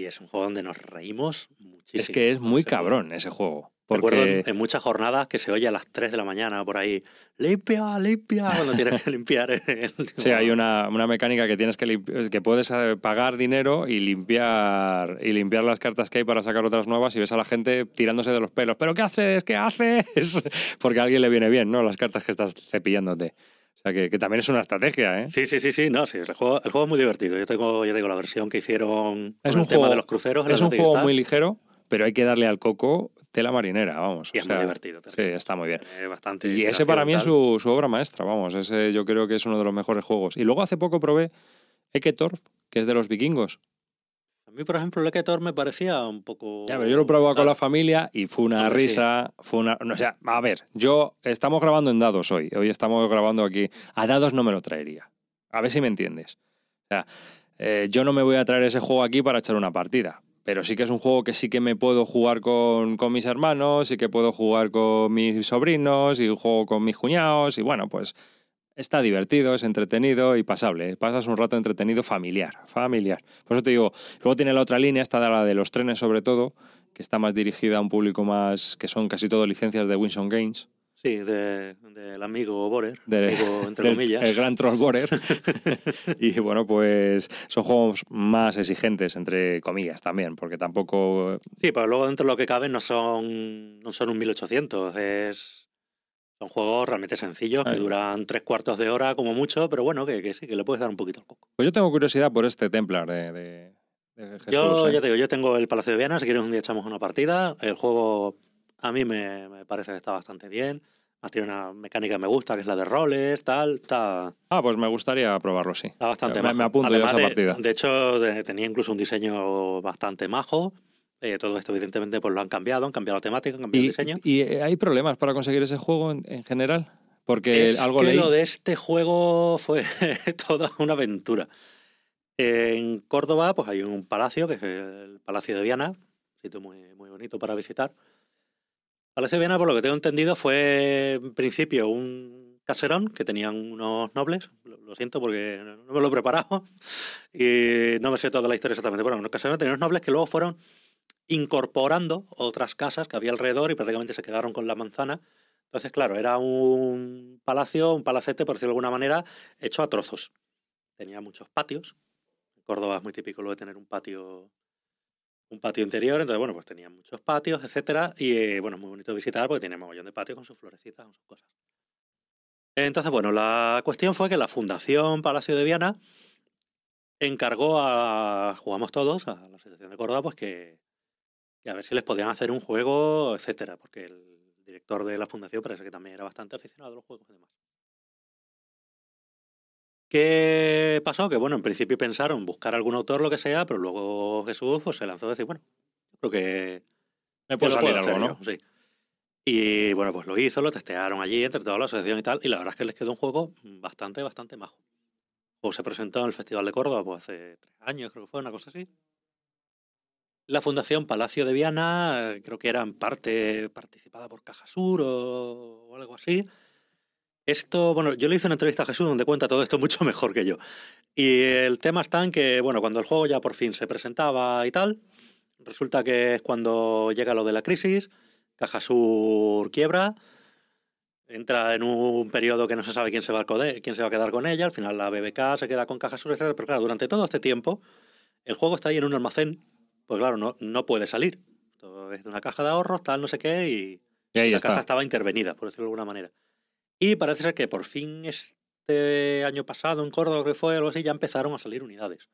y es un juego donde nos reímos muchísimo. Es que es muy Sí. cabrón ese juego. Recuerdo Porque en, en muchas jornadas que se oye a las 3 de la mañana por ahí, limpia, limpia, [LAUGHS] cuando tienes que limpiar el Sí, hay una, una mecánica que tienes que limpi- que puedes eh, pagar dinero y limpiar y limpiar las cartas que hay para sacar otras nuevas y ves a la gente tirándose de los pelos. ¿Pero qué haces? ¿Qué haces? [LAUGHS] Porque a alguien le viene bien, ¿no? Las cartas que estás cepillándote. O sea que, que también es una estrategia, ¿eh? Sí, sí, sí, sí, no, sí, el juego, el juego es muy divertido. Yo tengo, ya digo, la versión que hicieron Es con un el tema de los cruceros. Es un juego muy ligero, pero hay que darle al coco tela marinera, vamos. Y o es sea, muy divertido. Sí, está muy bien. Bastante Y ese para mí es su, su obra maestra, vamos. Ese yo creo que es uno de los mejores juegos. Y luego hace poco probé Eketorp, que es de los vikingos. A mí, por ejemplo, el Eketor me parecía un poco... Ya, pero yo lo he probado con la familia y fue una Hombre, sí. risa, fue una... no, o sea, a ver, yo... Estamos grabando en dados hoy. Hoy estamos grabando aquí. A dados no me lo traería. A ver si me entiendes. O sea, eh, yo no me voy a traer ese juego aquí para echar una partida. Pero sí que es un juego que sí que me puedo jugar con, con mis hermanos, sí que puedo jugar con mis sobrinos y juego con mis cuñados y bueno, pues está divertido, es entretenido y pasable. Pasas un rato entretenido familiar, familiar. Por eso te digo, luego tiene la otra línea, esta de la de los trenes sobre todo, que está más dirigida a un público más, que son casi todo licencias de Winson Games. Sí, del amigo Borer, entre [LAUGHS] comillas. El gran troll Borer. [LAUGHS] [LAUGHS] y bueno, pues son juegos más exigentes, entre comillas también, porque tampoco... Sí, pero luego dentro de lo que cabe no son, no son un 1800, es... Son juegos realmente sencillos, que duran tres cuartos de hora como mucho, pero bueno, que, sí, que le puedes dar un poquito al coco. Pues yo tengo curiosidad por este Templar de, Jesús. Yo ¿eh? ya te digo, yo tengo el Palacio de Viana, si quieres un día echamos una partida. El juego a mí me, parece que está bastante bien. tiene una mecánica que me gusta, que es la de roles, tal. Está... Ah, pues me gustaría probarlo, sí. Está bastante me, me apunto a esa partida. De hecho, tenía incluso un diseño bastante majo. Eh, todo esto, evidentemente, pues lo han cambiado, han cambiado la temática, han cambiado el diseño. ¿Y eh, hay problemas para conseguir ese juego en, general? Porque es algo que lo de este juego fue [LAUGHS] toda una aventura. En Córdoba, pues hay un palacio, que es el Palacio de Viana, sitio muy, muy bonito para visitar. Palacio de Viana, por lo que tengo entendido, fue en principio un caserón que tenían unos nobles. Lo siento porque no me lo he preparado [LAUGHS] y no me sé toda la historia exactamente. Bueno, unos caserón tenían unos nobles que luego fueron incorporando otras casas que había alrededor y prácticamente se quedaron con la manzana. Entonces, claro, era un palacio, un palacete, por decirlo de alguna manera, hecho a trozos. Tenía muchos patios. Córdoba es muy típico lo de tener un patio un patio interior, entonces bueno, pues tenía muchos patios, etcétera, y eh, bueno, muy bonito visitar porque tiene montón de patios con sus florecitas, con sus cosas. Entonces, bueno, la cuestión fue que la Fundación Palacio de Viana encargó a Jugamos Todos, a la Asociación de Córdoba, pues que, a ver si les podían hacer un juego, etcétera, porque el director de la fundación parece que también era bastante aficionado a los juegos y demás. ¿Qué pasó? Que bueno, en principio pensaron buscar algún autor, lo que sea, pero luego Jesús pues, se lanzó a decir, bueno, creo que... Me puede salir algo, ¿no? Sí. Y bueno, pues lo hizo, lo testearon allí entre toda la asociación y tal, y la verdad es que les quedó un juego bastante, bastante majo. O se presentó en el Festival de Córdoba pues hace tres años, creo que fue, una cosa así. La Fundación Palacio de Viana, creo que era en parte participada por Cajasur o, o algo así. Esto, bueno, yo le hice una entrevista a Jesús donde cuenta todo esto [LAUGHS] mucho mejor que yo. Y el tema está en que, bueno, cuando el juego ya por fin se presentaba y tal, resulta que es cuando llega lo de la crisis, Cajasur quiebra, entra en un periodo que no se sabe quién se va a, quién se va a quedar con ella, al final la BBK se queda con Cajasur, etc. Pero claro, durante todo este tiempo, el juego está ahí en un almacén pues claro, no, no puede salir. Es de una caja de ahorros, tal, no sé qué, y, la caja estaba intervenida, por decirlo de alguna manera. Y parece ser que por fin este año pasado en Córdoba, que fue algo así, ya empezaron a salir unidades.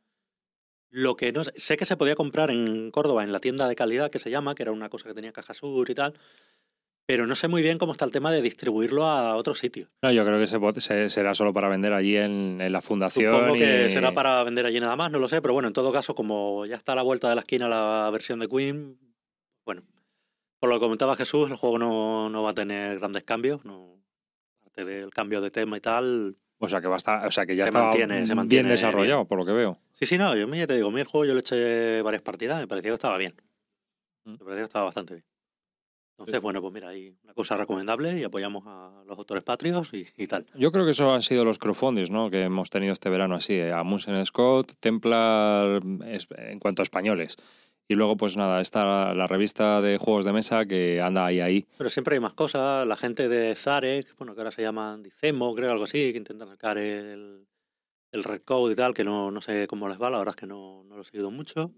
Lo que no sé que se podía comprar en Córdoba en la tienda de calidad que se llama, que era una cosa que tenía Caja Sur y tal, pero no sé muy bien cómo está el tema de distribuirlo a otros sitios. No, yo creo que se, será solo para vender allí en, la fundación. Supongo que será para vender allí nada más, no lo sé, pero bueno, en todo caso, como ya está a la vuelta de la esquina la versión de Queen, bueno, por lo que comentaba Jesús, el juego no, no va a tener grandes cambios, no, del cambio de tema y tal. O sea que va a estar, o sea que ya está bien desarrollado, por lo que veo. Sí, sí, no, yo te digo, el juego yo le eché varias partidas, me parecía que estaba bien. Mm. Me parecía que estaba bastante bien. Entonces, bueno, pues mira, hay una cosa recomendable y apoyamos a los autores patrios y, tal. Yo creo que eso han sido los crowdfundings ¿no? que hemos tenido este verano así, eh, a Musen Scott, Templar en cuanto a españoles. Y luego, pues nada, está la revista de juegos de mesa que anda ahí, ahí. Pero siempre hay más cosas. La gente de Zare, que, bueno, que ahora se llaman Dicemo, creo, algo así, que intentan sacar el, el Red Code y tal, que no, no sé cómo les va, la verdad es que no, no lo he seguido mucho.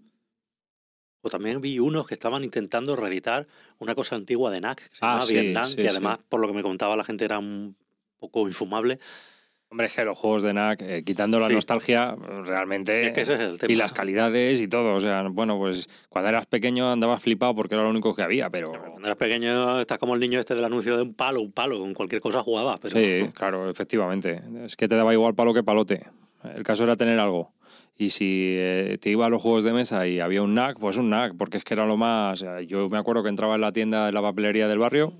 O también vi unos que estaban intentando reeditar una cosa antigua de NAC, que se ah, llama Vietnam, que además, por lo que me contaba la gente, era un poco infumable. Hombre, es que los juegos de NAC, eh, quitando la nostalgia, realmente. Es que ese es el tema. Y las calidades y todo. O sea, bueno, pues cuando eras pequeño andabas flipado porque era lo único que había, pero. Cuando eras pequeño estás como el niño este del anuncio de un palo, un palo, con cualquier cosa jugabas. Pero... Sí, claro, efectivamente. Es que te daba igual palo que palote. El caso era tener algo. Y si eh, te iba a los juegos de mesa y había un NAC, pues un NAC, porque es que era lo más... Yo me acuerdo que entraba en la tienda de la papelería del barrio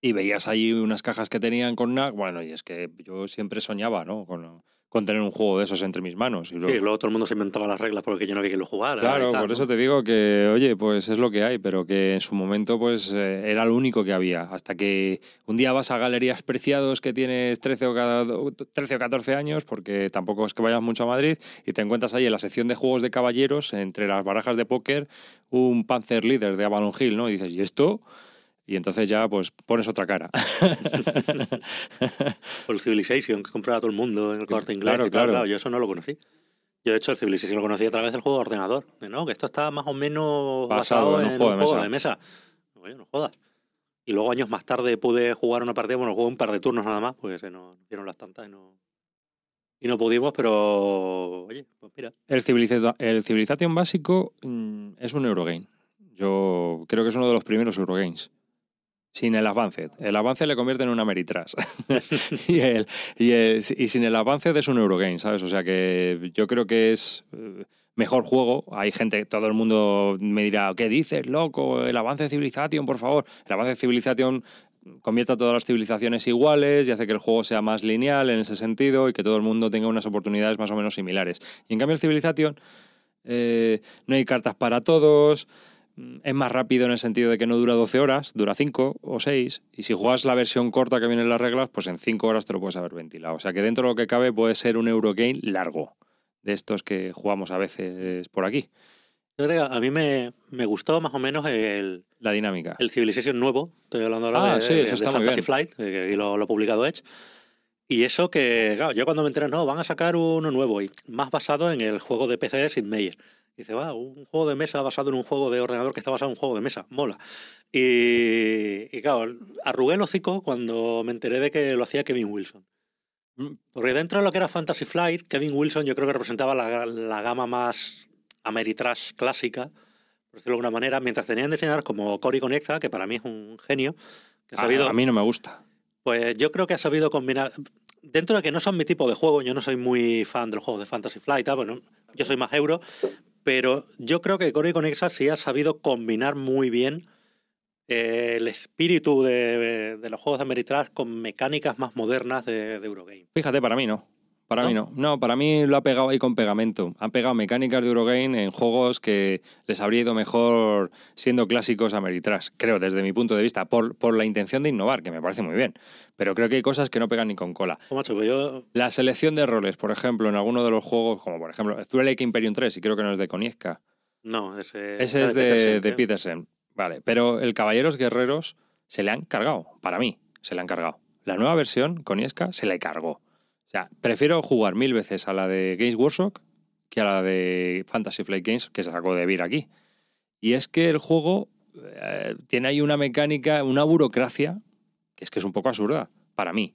Y veías ahí unas cajas que tenían con NAC. Bueno, y es que yo siempre soñaba, ¿no? Con, con tener un juego de esos entre mis manos. Y luego, Sí, luego todo el mundo se inventaba las reglas porque yo no había quien lo jugara. Claro, tal, por ¿no? eso te digo que, oye, pues es lo que hay, pero que en su momento pues eh, era lo único que había. Hasta que un día vas a Galerías Preciados que tienes 13 o, cada- 13 o 14 años, porque tampoco es que vayas mucho a Madrid, y te encuentras ahí en la sección de juegos de caballeros, entre las barajas de póker, un Panzer Leader de Avalon Hill, ¿no? Y dices, ¿y esto? Y entonces ya pues pones otra cara. [LAUGHS] O el Civilization que compraba todo el mundo en el corte inglés. Claro, y tal, claro. Yo eso no lo conocí. Yo, de hecho, el Civilization lo conocí a través del juego de ordenador. De, no, que esto está más o menos Basado basado, en un juego de juego mesa. de mesa. Oye, no jodas. Y luego años más tarde pude jugar una partida, bueno, jugué un par de turnos nada más, porque se nos dieron las tantas y no, y no pudimos, pero oye, pues mira. El Civilization básico mm, es un Eurogame. Yo creo que es uno de los primeros Eurogames. Sin el Advanced. El Advanced le convierte en una Meritrash. [LAUGHS] [LAUGHS] y, el, y, el- y sin el Advanced es un Eurogame, ¿sabes? O sea que yo creo que es eh, mejor juego. Hay gente, todo el mundo me dirá, ¿qué dices, loco? El Advanced Civilization, por favor. El Advanced Civilization convierte a todas las civilizaciones iguales y hace que el juego sea más lineal en ese sentido y que todo el mundo tenga unas oportunidades más o menos similares. Y en cambio el Civilization eh, no hay cartas para todos, es más rápido en el sentido de que no dura 12 horas, dura 5 o 6, y si juegas la versión corta que viene en las reglas, pues en 5 horas te lo puedes haber ventilado. O sea que dentro de lo que cabe puede ser un Eurogame largo, de estos que jugamos a veces por aquí, A mí me, me gustó más o menos el, la dinámica. el Civilization nuevo. Estoy hablando ahora Ah, de, sí, de- eso está de muy Fantasy bien. Flight, eh, que aquí lo, lo ha publicado Edge. Y eso que, claro, yo cuando me enteré, no, van a sacar uno nuevo y más basado en el juego de PC de Sid Meier. Dice, va, un juego de mesa basado en un juego de ordenador que está basado en un juego de mesa. Mola. Y, y claro, arrugué el hocico cuando me enteré de que lo hacía Kevin Wilson. Mm, Porque dentro de lo que era Fantasy Flight, Kevin Wilson yo creo que representaba la, la gama más Ameritrash clásica, por decirlo de alguna manera, mientras tenían diseñadores como Cory Conexa, que para mí es un genio, que ha A, sabido, a mí no me gusta. pues yo creo que ha sabido combinar, dentro de que no son mi tipo de juego, yo no soy muy fan del juego de Fantasy Flight, bueno, yo soy más euro, pero yo creo que Cory Conexa sí ha sabido combinar muy bien eh, el espíritu de, los juegos de Ameritrash con mecánicas más modernas de, de Eurogame. Fíjate, para mí no. Para ¿No? mí no. No, para mí lo ha pegado ahí con pegamento. Han pegado mecánicas de Eurogame en juegos que les habría ido mejor siendo clásicos Ameritrash, creo, desde mi punto de vista, por, por la intención de innovar, que me parece muy bien. Pero creo que hay cosas que no pegan ni con cola. Oh, macho, pues yo La selección de roles, por ejemplo, en alguno de los juegos, como por ejemplo Lake Imperium 3, y creo que no es de Konieska. No, ese, es de, Petersen, de. Petersen. Vale, pero el Caballeros Guerreros se le han cargado. Para mí, se le han cargado. La nueva versión, Konieska, se le cargó. O sea, prefiero jugar mil veces a la de Games Workshop que a la de Fantasy Flight Games, que se sacó de Vir aquí. Y es que el juego eh, tiene ahí una mecánica, una burocracia, que es que es un poco absurda, para mí.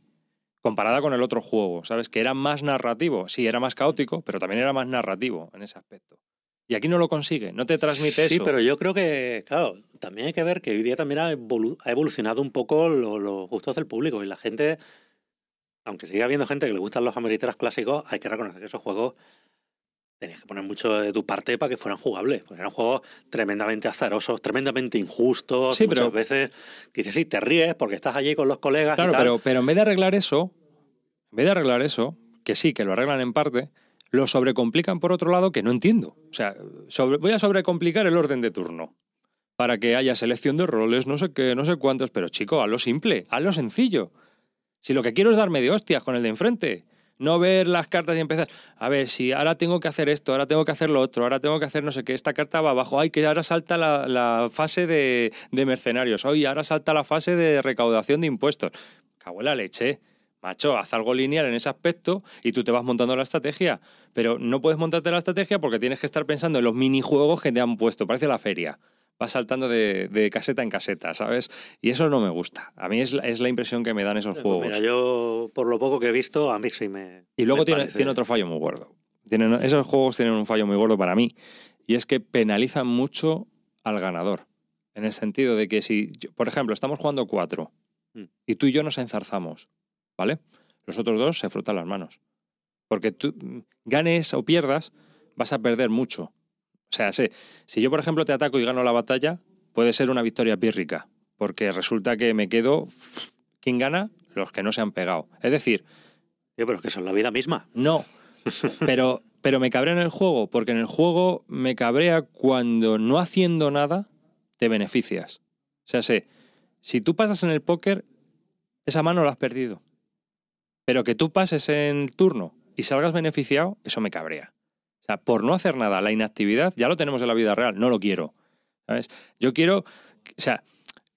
Comparada con el otro juego, ¿sabes? Que era más narrativo. Sí, era más caótico, pero también era más narrativo en ese aspecto. Y aquí no lo consigue, no te transmite Sí, eso. pero yo creo que, claro, también hay que ver que hoy día también ha, evolu- ha evolucionado un poco lo- los gustos del público y la gente, aunque sigue habiendo gente que le gustan los ameritrash clásicos, hay que reconocer que esos juegos tenías que poner mucho de tu parte para que fueran jugables. Porque eran juegos tremendamente azarosos, tremendamente injustos. Sí, muchas pero- veces dices, sí, te ríes porque estás allí con los colegas. y Claro, tal. pero, pero en vez de arreglar eso, en vez de arreglar eso, que sí, que lo arreglan en parte, lo sobrecomplican por otro lado que no entiendo. O sea, sobre- voy a sobrecomplicar el orden de turno para que haya selección de roles, no sé qué, no sé cuántos, pero chico, hazlo simple, hazlo sencillo. Si lo que quiero es darme de hostias con el de enfrente, no ver las cartas y empezar, a ver, si ahora tengo que hacer esto, ahora tengo que hacer lo otro, ahora tengo que hacer no sé qué, esta carta va abajo, ay, que ahora salta la, fase de, mercenarios, ay, ahora salta la fase de recaudación de impuestos. Cago la leche. Macho, haz algo lineal en ese aspecto y tú te vas montando la estrategia. Pero no puedes montarte la estrategia porque tienes que estar pensando en los minijuegos que te han puesto. Parece la feria. Vas saltando de, de caseta en caseta, ¿sabes? Y eso no me gusta. A mí es la, es la impresión que me dan esos Pues juegos. Mira, yo, por lo poco que he visto, a mí sí me. Y luego me tiene, parece- tiene otro fallo muy gordo. Tienen, esos juegos tienen un fallo muy gordo para mí. Y es que penalizan mucho al ganador. En el sentido de que si, por ejemplo, estamos jugando cuatro Mm. y tú y yo nos enzarzamos, ¿vale? Los otros dos se frotan las manos. Porque tú ganes o pierdas, vas a perder mucho. O sea, sé, si yo, por ejemplo, te ataco y gano la batalla, puede ser una victoria pírrica. porque resulta que me quedo. ¿Quién gana? Los que no se han pegado. Es decir. pero es que son la vida misma. No. Pero, pero me cabrea en el juego, porque en el juego me cabrea cuando no haciendo nada te beneficias. O sea, sé, si tú pasas en el póker, esa mano la has perdido. Pero que tú pases en turno y salgas beneficiado, eso me cabrea. O sea, por no hacer nada, la inactividad ya lo tenemos en la vida real, no lo quiero. ¿Sabes? Yo quiero, o sea,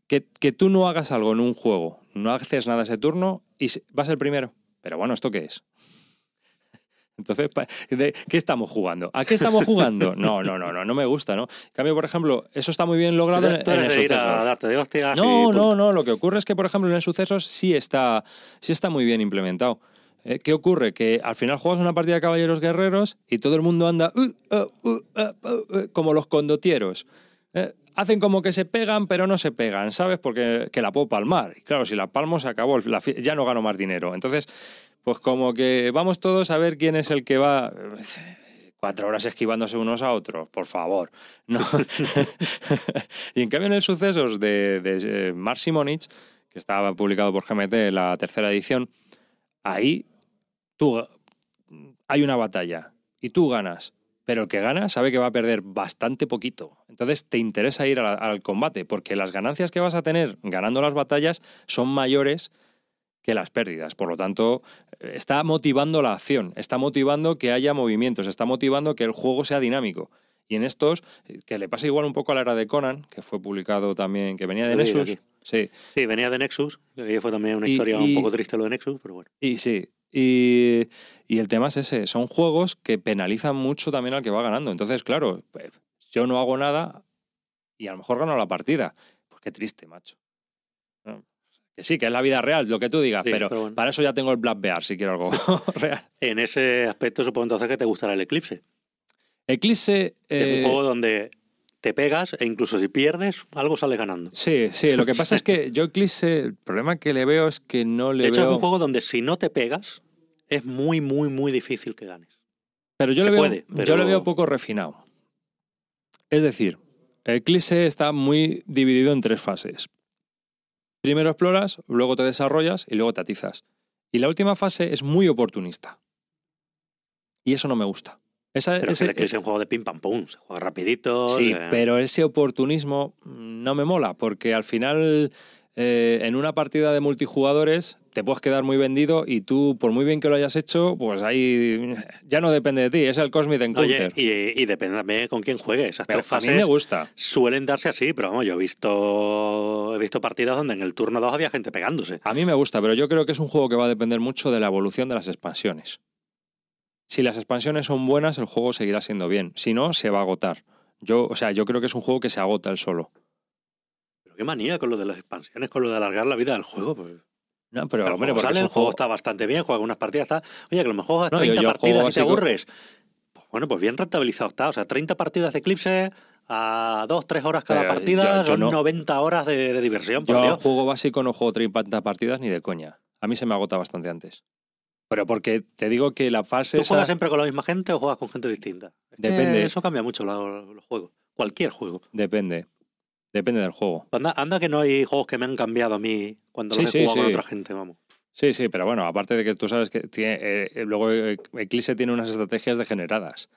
que, que tú no hagas algo en un juego, no haces nada ese turno y vas el primero. Pero bueno, ¿esto qué es? [LAUGHS] Entonces, ¿de ¿qué estamos jugando? ¿A qué estamos jugando? No, no, no, no, no me gusta, ¿no? En cambio, por ejemplo, eso está muy bien logrado en, el suceso. No, no, no. Lo que ocurre es que, por ejemplo, en el sucesos sí está, sí está muy bien implementado. Eh, ¿Qué ocurre? Que al final juegas una partida de caballeros guerreros y todo el mundo anda uh, uh, uh, como los condotieros. Eh, hacen como que se pegan, pero no se pegan, ¿sabes? Porque que la puedo palmar. Y claro, si la palmo se acabó, ya no gano más dinero. Entonces, pues como que vamos todos a ver quién es el que va cuatro horas esquivándose unos a otros, por favor. [LAUGHS] Y en cambio en el sucesos de, de eh, Mark Simonich, que estaba publicado por GMT la tercera edición, ahí tú hay una batalla y tú ganas, pero el que gana sabe que va a perder bastante poquito. Entonces te interesa ir al combate, porque las ganancias que vas a tener ganando las batallas son mayores que las pérdidas. Por lo tanto, está motivando la acción, está motivando que haya movimientos, está motivando que el juego sea dinámico. Y en estos, que le pasa igual un poco a la era de Conan, que fue publicado también, que venía de Nexus. Sí. sí, venía de Nexus, que fue también una historia un poco triste lo de Nexus, pero bueno. Y sí, y, y, el tema es ese, son juegos que penalizan mucho también al que va ganando. Entonces, claro, pues, yo no hago nada y a lo mejor gano la partida. Pues qué triste, macho. Que sí, que es la vida real, lo que tú digas, pero, para eso ya tengo el Black Bear, si quiero algo [LAUGHS] real. En ese aspecto supongo entonces que te gustará el Eclipse. Eclipse... Es un eh, juego donde te pegas e incluso si pierdes, algo sale ganando. Sí, sí, lo que pasa es que [LAUGHS] yo Eclipse, el problema que le veo es que no le de hecho, es un juego donde si no te pegas, es muy, muy, muy difícil que ganes. Pero yo, le veo, yo le veo poco refinado. Es decir, Eclipse está muy dividido en tres fases. Primero exploras, luego te desarrollas y luego te atizas. Y la última fase es muy oportunista. Y eso no me gusta. Esa, pero ese, es un juego de pim pam pum, se juega rapidito. Sí, pero ese oportunismo no me mola, porque al final eh, en una partida de multijugadores te puedes quedar muy vendido y tú, por muy bien que lo hayas hecho, pues ahí ya no depende de ti, es el Cosmic Encounter. Oye, y, depende también con quién juegues. Esas tres fases a mí me gusta. Suelen darse así, pero vamos, yo he visto, he visto partidas donde en el turno 2 había gente pegándose. A mí me gusta, pero yo creo que es un juego que va a depender mucho de la evolución de las expansiones. Si las expansiones son buenas, el juego seguirá siendo bien. Si no, se va a agotar. Yo, o sea, yo creo que es un juego que se agota el solo qué manía con lo de las expansiones, con lo de alargar la vida del juego. Pues. No, pero, hombre, porque sale, el juego está bastante bien, juega unas partidas, está... Oye, que lo mejor juegas 30 partidas y te aburres. Pues bueno, pues bien rentabilizado está. O sea, 30 partidas de Eclipse a 2, 3 horas cada partida, son 90 horas de, diversión. Por yo juego básico no juego 30 partidas ni de coña. A mí se me agota bastante antes. Pero porque te digo que la fase. ¿Tú juegas siempre con la misma gente o juegas con gente distinta? Depende. eso cambia mucho los juegos. Cualquier juego. Depende. Depende del juego. Anda, que no hay juegos que me han cambiado a mí cuando los he jugado con otra gente, vamos. Sí, sí, pero bueno, aparte de que tú sabes que tiene, eh, luego Eclipse tiene unas estrategias degeneradas.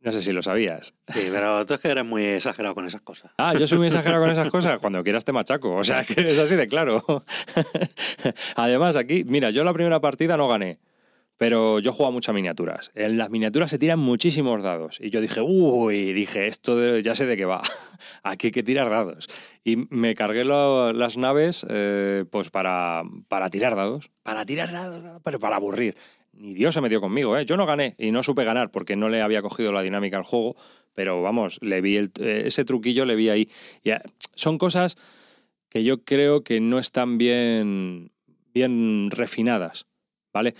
No sé si lo sabías. Sí, pero tú es que eres muy exagerado con esas cosas. Ah, yo soy muy exagerado con esas cosas. Cuando quieras te machaco. O sea, que es así de claro. [LAUGHS] Además, aquí, mira, yo la primera partida no gané pero yo juego a muchas miniaturas. En las miniaturas se tiran muchísimos dados. Y yo dije, uy, dije, esto ya sé de qué va. [LAUGHS] Aquí hay que tirar dados. Y me cargué las naves eh, pues para, para tirar dados. Para tirar dados, pero para aburrir. Ni Dios se metió conmigo, ¿eh? Yo no gané y no supe ganar porque no le había cogido la dinámica al juego, pero vamos, le vi el, eh, ese truquillo, le vi ahí. Eh, son cosas que yo creo que no están bien, bien refinadas, ¿vale?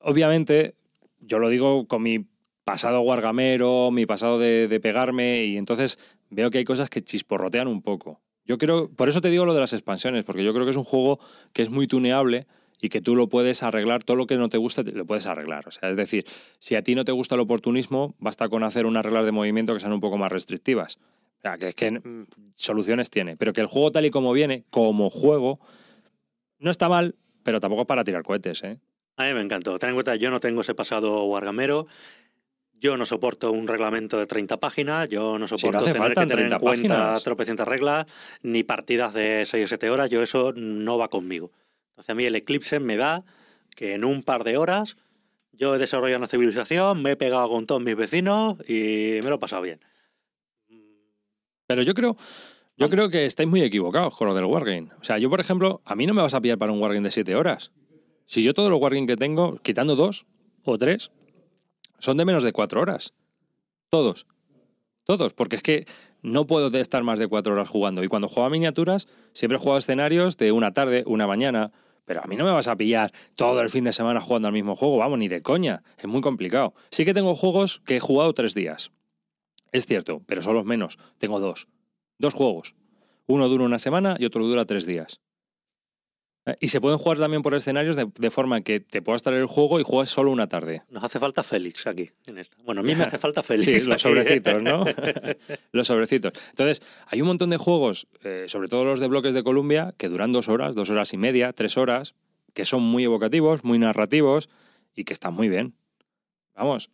obviamente, yo lo digo con mi pasado guargamero, mi pasado de, pegarme, y entonces veo que hay cosas que chisporrotean un poco. Yo creo, por eso te digo lo de las expansiones, porque yo creo que es un juego que es muy tuneable y que tú lo puedes arreglar, todo lo que no te gusta lo puedes arreglar. O sea, es decir, si a ti no te gusta el oportunismo, basta con hacer unas reglas de movimiento que sean un poco más restrictivas. O sea, que que mm, soluciones tiene. Pero que el juego tal y como viene, como juego, no está mal, pero tampoco es para tirar cohetes, ¿eh? A mí me encantó. Ten en cuenta, yo no tengo ese pasado wargamero. Yo no soporto un reglamento de 30 páginas, yo no soporto tener que tener en cuenta páginas. tropecientas reglas, ni partidas de 6 o 7 horas, yo eso no va conmigo. Entonces a mí el Eclipse me da que en un par de horas yo he desarrollado una civilización, me he pegado con todos mis vecinos y me lo he pasado bien. Pero yo creo, yo creo que estáis muy equivocados con lo del Wargame. O sea, yo, por ejemplo, a mí no me vas a pillar para un Wargame de 7 horas. Si yo todos los Wargame que tengo, quitando dos o tres, son de menos de 4 horas. Todos. Todos. Porque es que no puedo estar más de 4 horas jugando. Y cuando juego a miniaturas, siempre he jugado escenarios de una tarde, una mañana. Pero a mí no me vas a pillar todo el fin de semana jugando al mismo juego, vamos, ni de coña. Es muy complicado. Sí que tengo juegos que he jugado tres días. Es cierto, pero son los menos. Tengo dos. Dos juegos. Uno dura una semana y otro dura tres días. Eh, y se pueden jugar también por escenarios de, forma que te puedas traer el juego y juegues solo una tarde. Nos hace falta Félix aquí. En esta. Bueno, a mí me hace falta Félix. Sí, los sobrecitos, ¿no? [LAUGHS] los sobrecitos. Entonces, hay un montón de juegos, eh, sobre todo los de bloques de Columbia, que duran dos horas, dos horas y media, tres horas, que son muy evocativos, muy narrativos y que están muy bien. Vamos,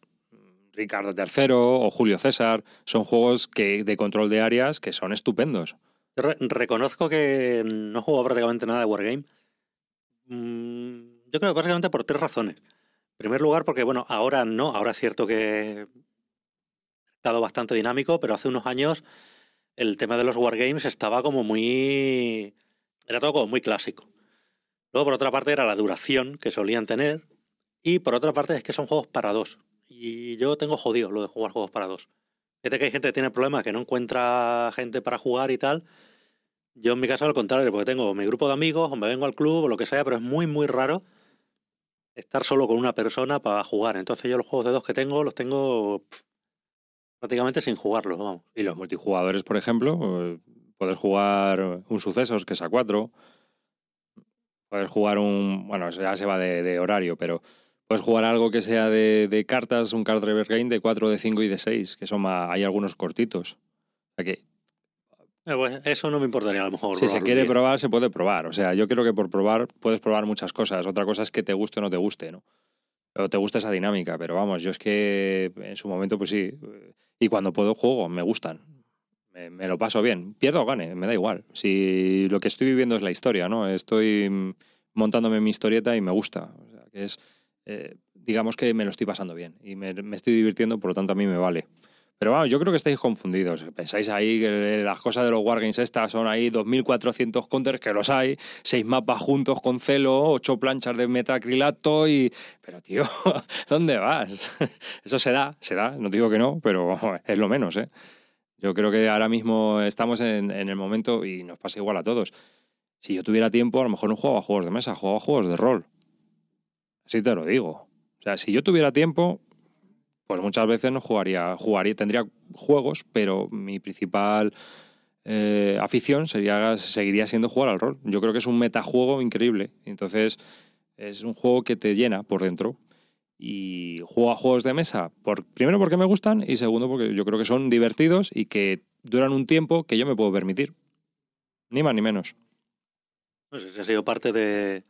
Ricardo III o Julio César son juegos que, de control de áreas que son estupendos. reconozco que no juego prácticamente nada de Wargame yo creo que básicamente por tres razones. En primer lugar, porque bueno, ahora no, ahora es cierto que ha estado bastante dinámico, pero hace unos años el tema de los wargames estaba como muy. era todo como muy clásico. Luego, por otra parte, era la duración que solían tener. Y por otra parte, es que son juegos para dos. Y yo tengo jodido lo de jugar juegos para dos. Fíjate que hay gente que tiene problemas, que no encuentra gente para jugar y tal. Yo en mi caso al contrario, porque tengo mi grupo de amigos, o me vengo al club, o lo que sea, pero es muy, muy raro estar solo con una persona para jugar. Entonces yo los juegos de dos que tengo, los tengo prácticamente sin jugarlos, vamos. Y los multijugadores, por ejemplo, eh, puedes jugar un sucesos que es a cuatro, puedes jugar un, bueno, ya se va de, horario, pero puedes jugar algo que sea de, cartas, un card driver game de cuatro, de cinco y de seis, que son más, hay algunos cortitos. O sea que eh, pues, eso no me importaría a lo mejor. Si se quiere probar, se puede probar. O sea, yo creo que por probar puedes probar muchas cosas. Otra cosa es que te guste o no te guste, ¿no? O te gusta esa dinámica. Pero vamos, yo es que en su momento, pues sí. Y cuando puedo juego, me gustan. Me, lo paso bien. Pierdo o gane, me da igual. Si lo que estoy viviendo es la historia, ¿no? Estoy montándome mi historieta y me gusta. O sea, que es. Eh, digamos que me lo estoy pasando bien y me, me estoy divirtiendo, por lo tanto a mí me vale. Pero vamos, yo creo que estáis confundidos. Pensáis ahí que las cosas de los Wargames estas son ahí 2.400 counters, que los hay, seis mapas juntos con celo, ocho planchas de metacrilato y... Pero tío, [LAUGHS] ¿dónde vas? [LAUGHS] Eso se da, se da, no digo que no, pero es lo menos, ¿eh? Yo creo que ahora mismo estamos en, el momento, y nos pasa igual a todos, si yo tuviera tiempo, a lo mejor no jugaba juegos de mesa, jugaba juegos de rol. Así te lo digo. O sea, si yo tuviera tiempo, pues muchas veces no jugaría, jugaría, tendría juegos, pero mi principal eh, afición sería, seguiría siendo jugar al rol. Yo creo que es un metajuego increíble. Entonces, es un juego que te llena por dentro. Y juego a juegos de mesa, por, primero porque me gustan y segundo porque yo creo que son divertidos y que duran un tiempo que yo me puedo permitir. Ni más ni menos. Pues ha sido parte de,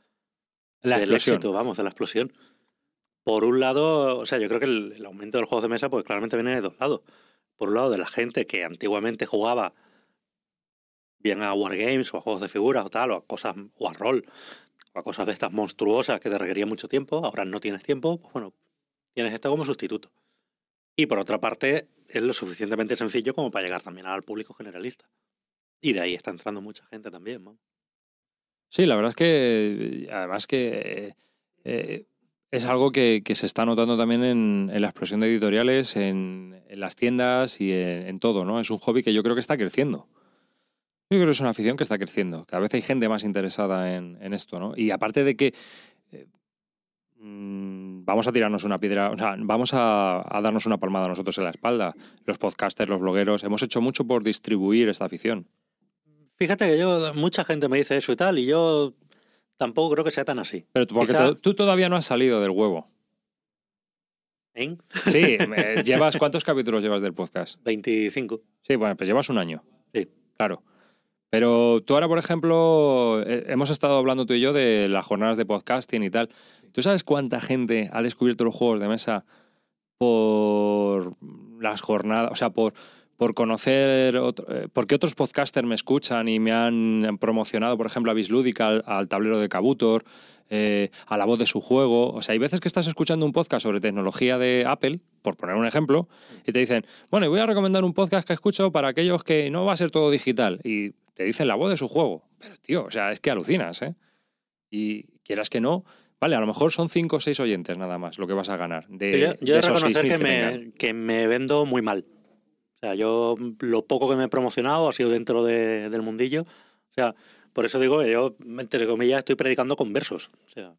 la del éxito, vamos, de la explosión. Por un lado, o sea, yo creo que el, aumento del juego de mesa, pues claramente viene de dos lados. Por un lado, de la gente que antiguamente jugaba bien a wargames o a juegos de figuras o tal, o a cosas, o a rol, o a cosas de estas monstruosas que te requerían mucho tiempo, ahora no tienes tiempo, pues bueno, tienes esto como sustituto. Y por otra parte, es lo suficientemente sencillo como para llegar también al público generalista. Y de ahí está entrando mucha gente también. Sí, la verdad es que además que eh, es algo que, se está notando también en, la explosión de editoriales, en, las tiendas y en, todo, ¿no? Es un hobby que yo creo que está creciendo. Yo creo que es una afición que está creciendo. Cada vez hay gente más interesada en, esto, ¿no? Y aparte de que eh, mm, vamos a tirarnos una piedra, o sea, vamos a, darnos una palmada nosotros en la espalda. Los podcasters, los blogueros, hemos hecho mucho por distribuir esta afición. Fíjate que yo, mucha gente me dice eso y tal, y yo tampoco creo que sea tan así. Pero porque tú todavía no has salido del huevo. ¿Eh? Sí, [LAUGHS] llevas ¿cuántos capítulos llevas del podcast? 25. Sí, bueno, pues llevas un año. Sí. Claro. Pero tú ahora, por ejemplo, eh, hemos estado hablando tú y yo de las jornadas de podcasting y tal. ¿Tú sabes cuánta gente ha descubierto los juegos de mesa por las jornadas, o sea, por, por conocer, otro- eh, porque otros podcasters me escuchan y me han promocionado, por ejemplo, a Bislúdica, al, al tablero de Kabutor, eh, a la voz de su juego. O sea, hay veces que estás escuchando un podcast sobre tecnología de Apple, por poner un ejemplo, y te dicen, bueno, y voy a recomendar un podcast que escucho para aquellos que no va a ser todo digital. Y te dicen la voz de su juego. Pero, tío, o sea, es que alucinas, ¿eh? Y quieras que no, vale, a lo mejor son cinco o seis oyentes nada más lo que vas a ganar. De, yo yo he de esos reconocer 6.000 que tengan. me, que me vendo muy mal. O sea, yo lo poco que me he promocionado ha sido dentro de- del mundillo. O sea, por eso digo que yo, entre comillas, estoy predicando con versos. O sea,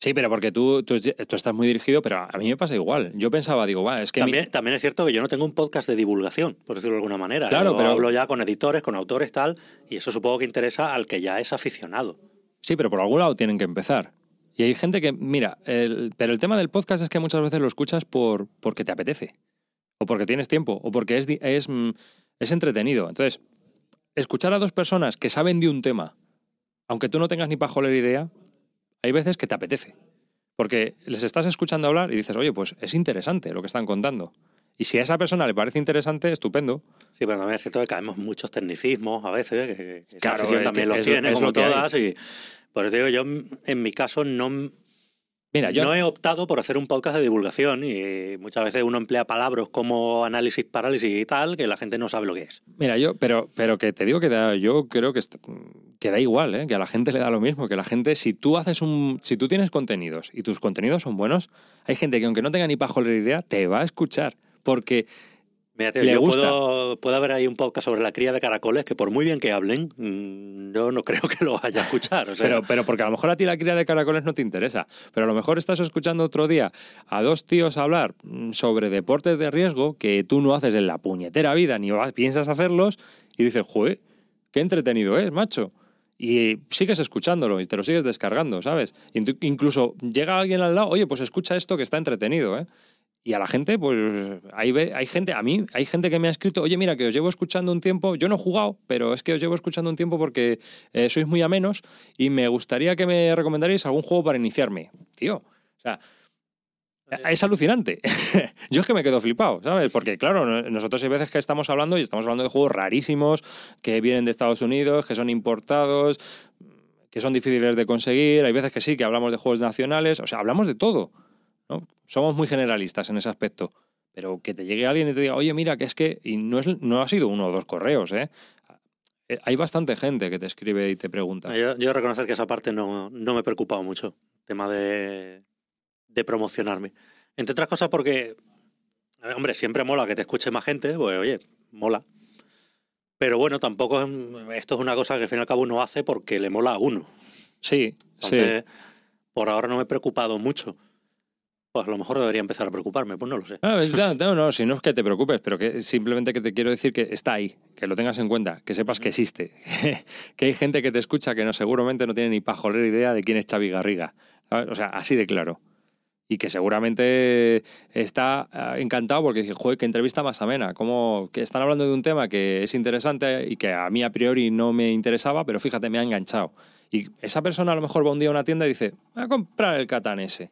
Sí, pero porque tú, tú, tú estás muy dirigido, pero a mí me pasa igual. Yo pensaba, digo, va, es que... mi- también, también es cierto que yo no tengo un podcast de divulgación, por decirlo de alguna manera. Claro, Yo pero- hablo ya con editores, con autores, tal, y eso supongo que interesa al que ya es aficionado. Sí, pero por algún lado tienen que empezar. Y hay gente que, mira, el- pero el tema del podcast es que muchas veces lo escuchas por, porque te apetece, o porque tienes tiempo, o porque es, es, mm, es entretenido. Entonces, escuchar a dos personas que saben de un tema, aunque tú no tengas ni pajolera idea, hay veces que te apetece. Porque les estás escuchando hablar y dices, oye, pues es interesante lo que están contando. Y si a esa persona le parece interesante, estupendo. Sí, pero también es cierto que caemos muchos tecnicismos a veces, que, que Claro, también que los tiene, como lo todas, y por eso digo, yo en mi caso no, Mira, yo, no he optado por hacer un podcast de divulgación y muchas veces uno emplea palabras como análisis, parálisis y tal, que la gente no sabe lo que es. Mira, yo, pero, pero que te digo que da, yo creo que da igual, ¿eh? que a la gente le da lo mismo, que la gente, si tú haces un, si tú tienes contenidos y tus contenidos son buenos, hay gente que aunque no tenga ni pajolera idea, te va a escuchar, porque Le yo gusta. puedo, puede haber ahí un podcast sobre la cría de caracoles que por muy bien que hablen, mm, yo no [LAUGHS] creo que lo vaya a escuchar. O sea, Pero, pero porque a lo mejor a ti la cría de caracoles no te interesa. Pero a lo mejor estás escuchando otro día a dos tíos hablar mm, sobre deportes de riesgo que tú no haces en la puñetera vida ni vas- piensas hacerlos y dices, joder, qué entretenido es, macho. Y sigues escuchándolo y te lo sigues descargando, ¿sabes? Incluso llega alguien al lado, oye, pues escucha esto que está entretenido, ¿eh? Y a la gente, pues hay, hay gente, a mí, hay gente que me ha escrito, oye, mira, que os llevo escuchando un tiempo, yo no he jugado, pero es que os llevo escuchando un tiempo porque eh, sois muy amenos y me gustaría que me recomendarais algún juego para iniciarme. Tío, o sea, es alucinante. [LAUGHS] Yo es que me quedo flipado, ¿sabes? Porque, claro, no- nosotros hay veces que estamos hablando y estamos hablando de juegos rarísimos que vienen de Estados Unidos, que son importados, que son difíciles de conseguir. Hay veces que sí, que hablamos de juegos nacionales. O sea, hablamos de todo. ¿No? Somos muy generalistas en ese aspecto. Pero que te llegue alguien y te diga, oye, mira, que es que. Y no, es, no ha sido uno o dos correos, ¿eh? Eh, Hay bastante gente que te escribe y te pregunta. yo, yo reconocer que esa parte no, no me he preocupado mucho, tema de, de promocionarme. Entre otras cosas porque, hombre, siempre mola que te escuche más gente, pues oye, mola. Pero bueno, tampoco es- esto es una cosa que al fin y al cabo uno hace porque le mola a uno. Sí, sí. Entonces, por ahora no me he preocupado mucho. Pues a lo mejor debería empezar a preocuparme, pues no lo sé. Ah, no, no, no, si no es que te preocupes, pero que simplemente que te quiero decir que está ahí, que lo tengas en cuenta, que sepas que existe, [LAUGHS] que hay gente que te escucha que no seguramente no tiene ni pajolera idea de quién es Xavi Garriga, ¿sabes? o sea, así de claro. Y que seguramente está ah, encantado porque dice, joder, qué entrevista más amena, como que están hablando de un tema que es interesante y que a mí a priori no me interesaba, pero fíjate, me ha enganchado. Y esa persona a lo mejor va un día a una tienda y dice, voy a comprar el Catán ese,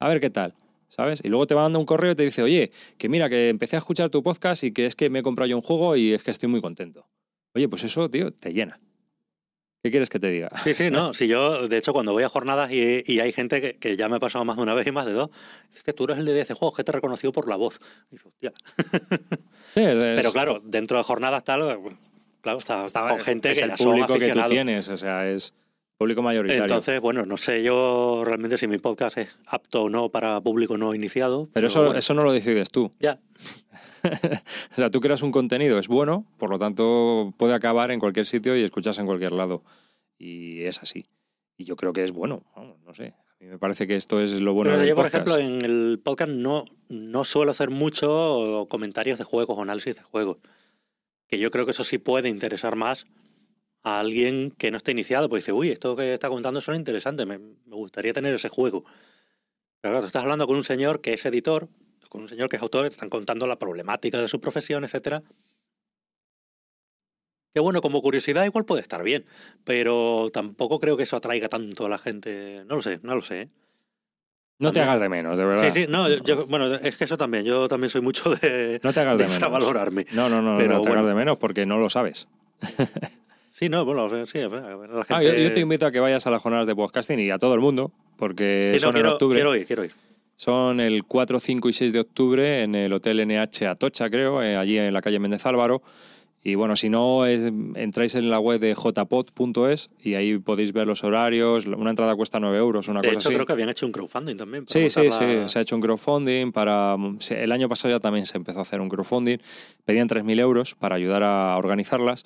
a ver qué tal. ¿sabes? Y luego te manda un correo y te dice, oye, que mira, que empecé a escuchar tu podcast y que es que me he comprado yo un juego y es que estoy muy contento. Oye, pues eso, tío, te llena. ¿Qué quieres que te diga? Sí, sí, no. [LAUGHS] Si yo, de hecho, cuando voy a jornadas y, y hay gente que, que ya me ha pasado más de una vez y más de dos, dice que tú eres el de ese juego, que te he reconocido por la voz. Y dice, hostia. Sí, es- [LAUGHS] Pero claro, dentro de jornadas tal, claro, está, está con gente es que el ya son público que tú tienes, o sea, es público mayoritario. Entonces, bueno, no sé yo realmente si mi podcast es apto o no para público no iniciado. pero eso, bueno, eso no lo decides tú. Ya, [LAUGHS] O sea, tú creas un contenido, es bueno, por lo tanto puede acabar en cualquier sitio y escuchas en cualquier lado. Y es así. Y yo creo que es bueno, no sé. A mí me parece que esto es lo bueno Pero del yo, por ejemplo, en el podcast no, no suelo hacer mucho comentarios de juegos o análisis de juegos. Que yo creo que eso sí puede interesar más a alguien que no esté iniciado. Pues dice, uy, esto que está comentando suena interesante, me, me gustaría tener ese juego. Pero claro, tú estás hablando con un señor que es editor, con un señor que es autor, te están contando la problemática de su profesión, etcétera. Que bueno, como curiosidad igual puede estar bien, pero tampoco creo que eso atraiga tanto a la gente. No lo sé, no lo sé. ¿eh? No te También. hagas de menos, de verdad. Sí, sí, no, yo, bueno, es que eso también, yo también soy mucho de, No te hagas de [LAUGHS] de menos. valorarme. No, no, no, Pero no te hagas bueno. de menos porque no lo sabes. [LAUGHS] Sí, no, bueno, sí, la gente... Ah, yo, yo te invito a que vayas a las jornadas de podcasting y a todo el mundo, porque Sí, no, son en quiero, octubre. quiero ir, quiero ir. Son el 4, 5 y 6 de octubre en el Hotel NH Atocha, creo, eh, allí en la calle Méndez Álvaro. Y bueno, si no, es- entráis en la web de jpod.es y ahí podéis ver los horarios. Una entrada cuesta 9 euros, una De cosa hecho, así. creo que habían hecho un crowdfunding también. Sí, sí, montar sí. la- Se ha hecho un crowdfunding para. El año pasado ya también se empezó a hacer un crowdfunding. Pedían 3.000 euros para ayudar a organizarlas.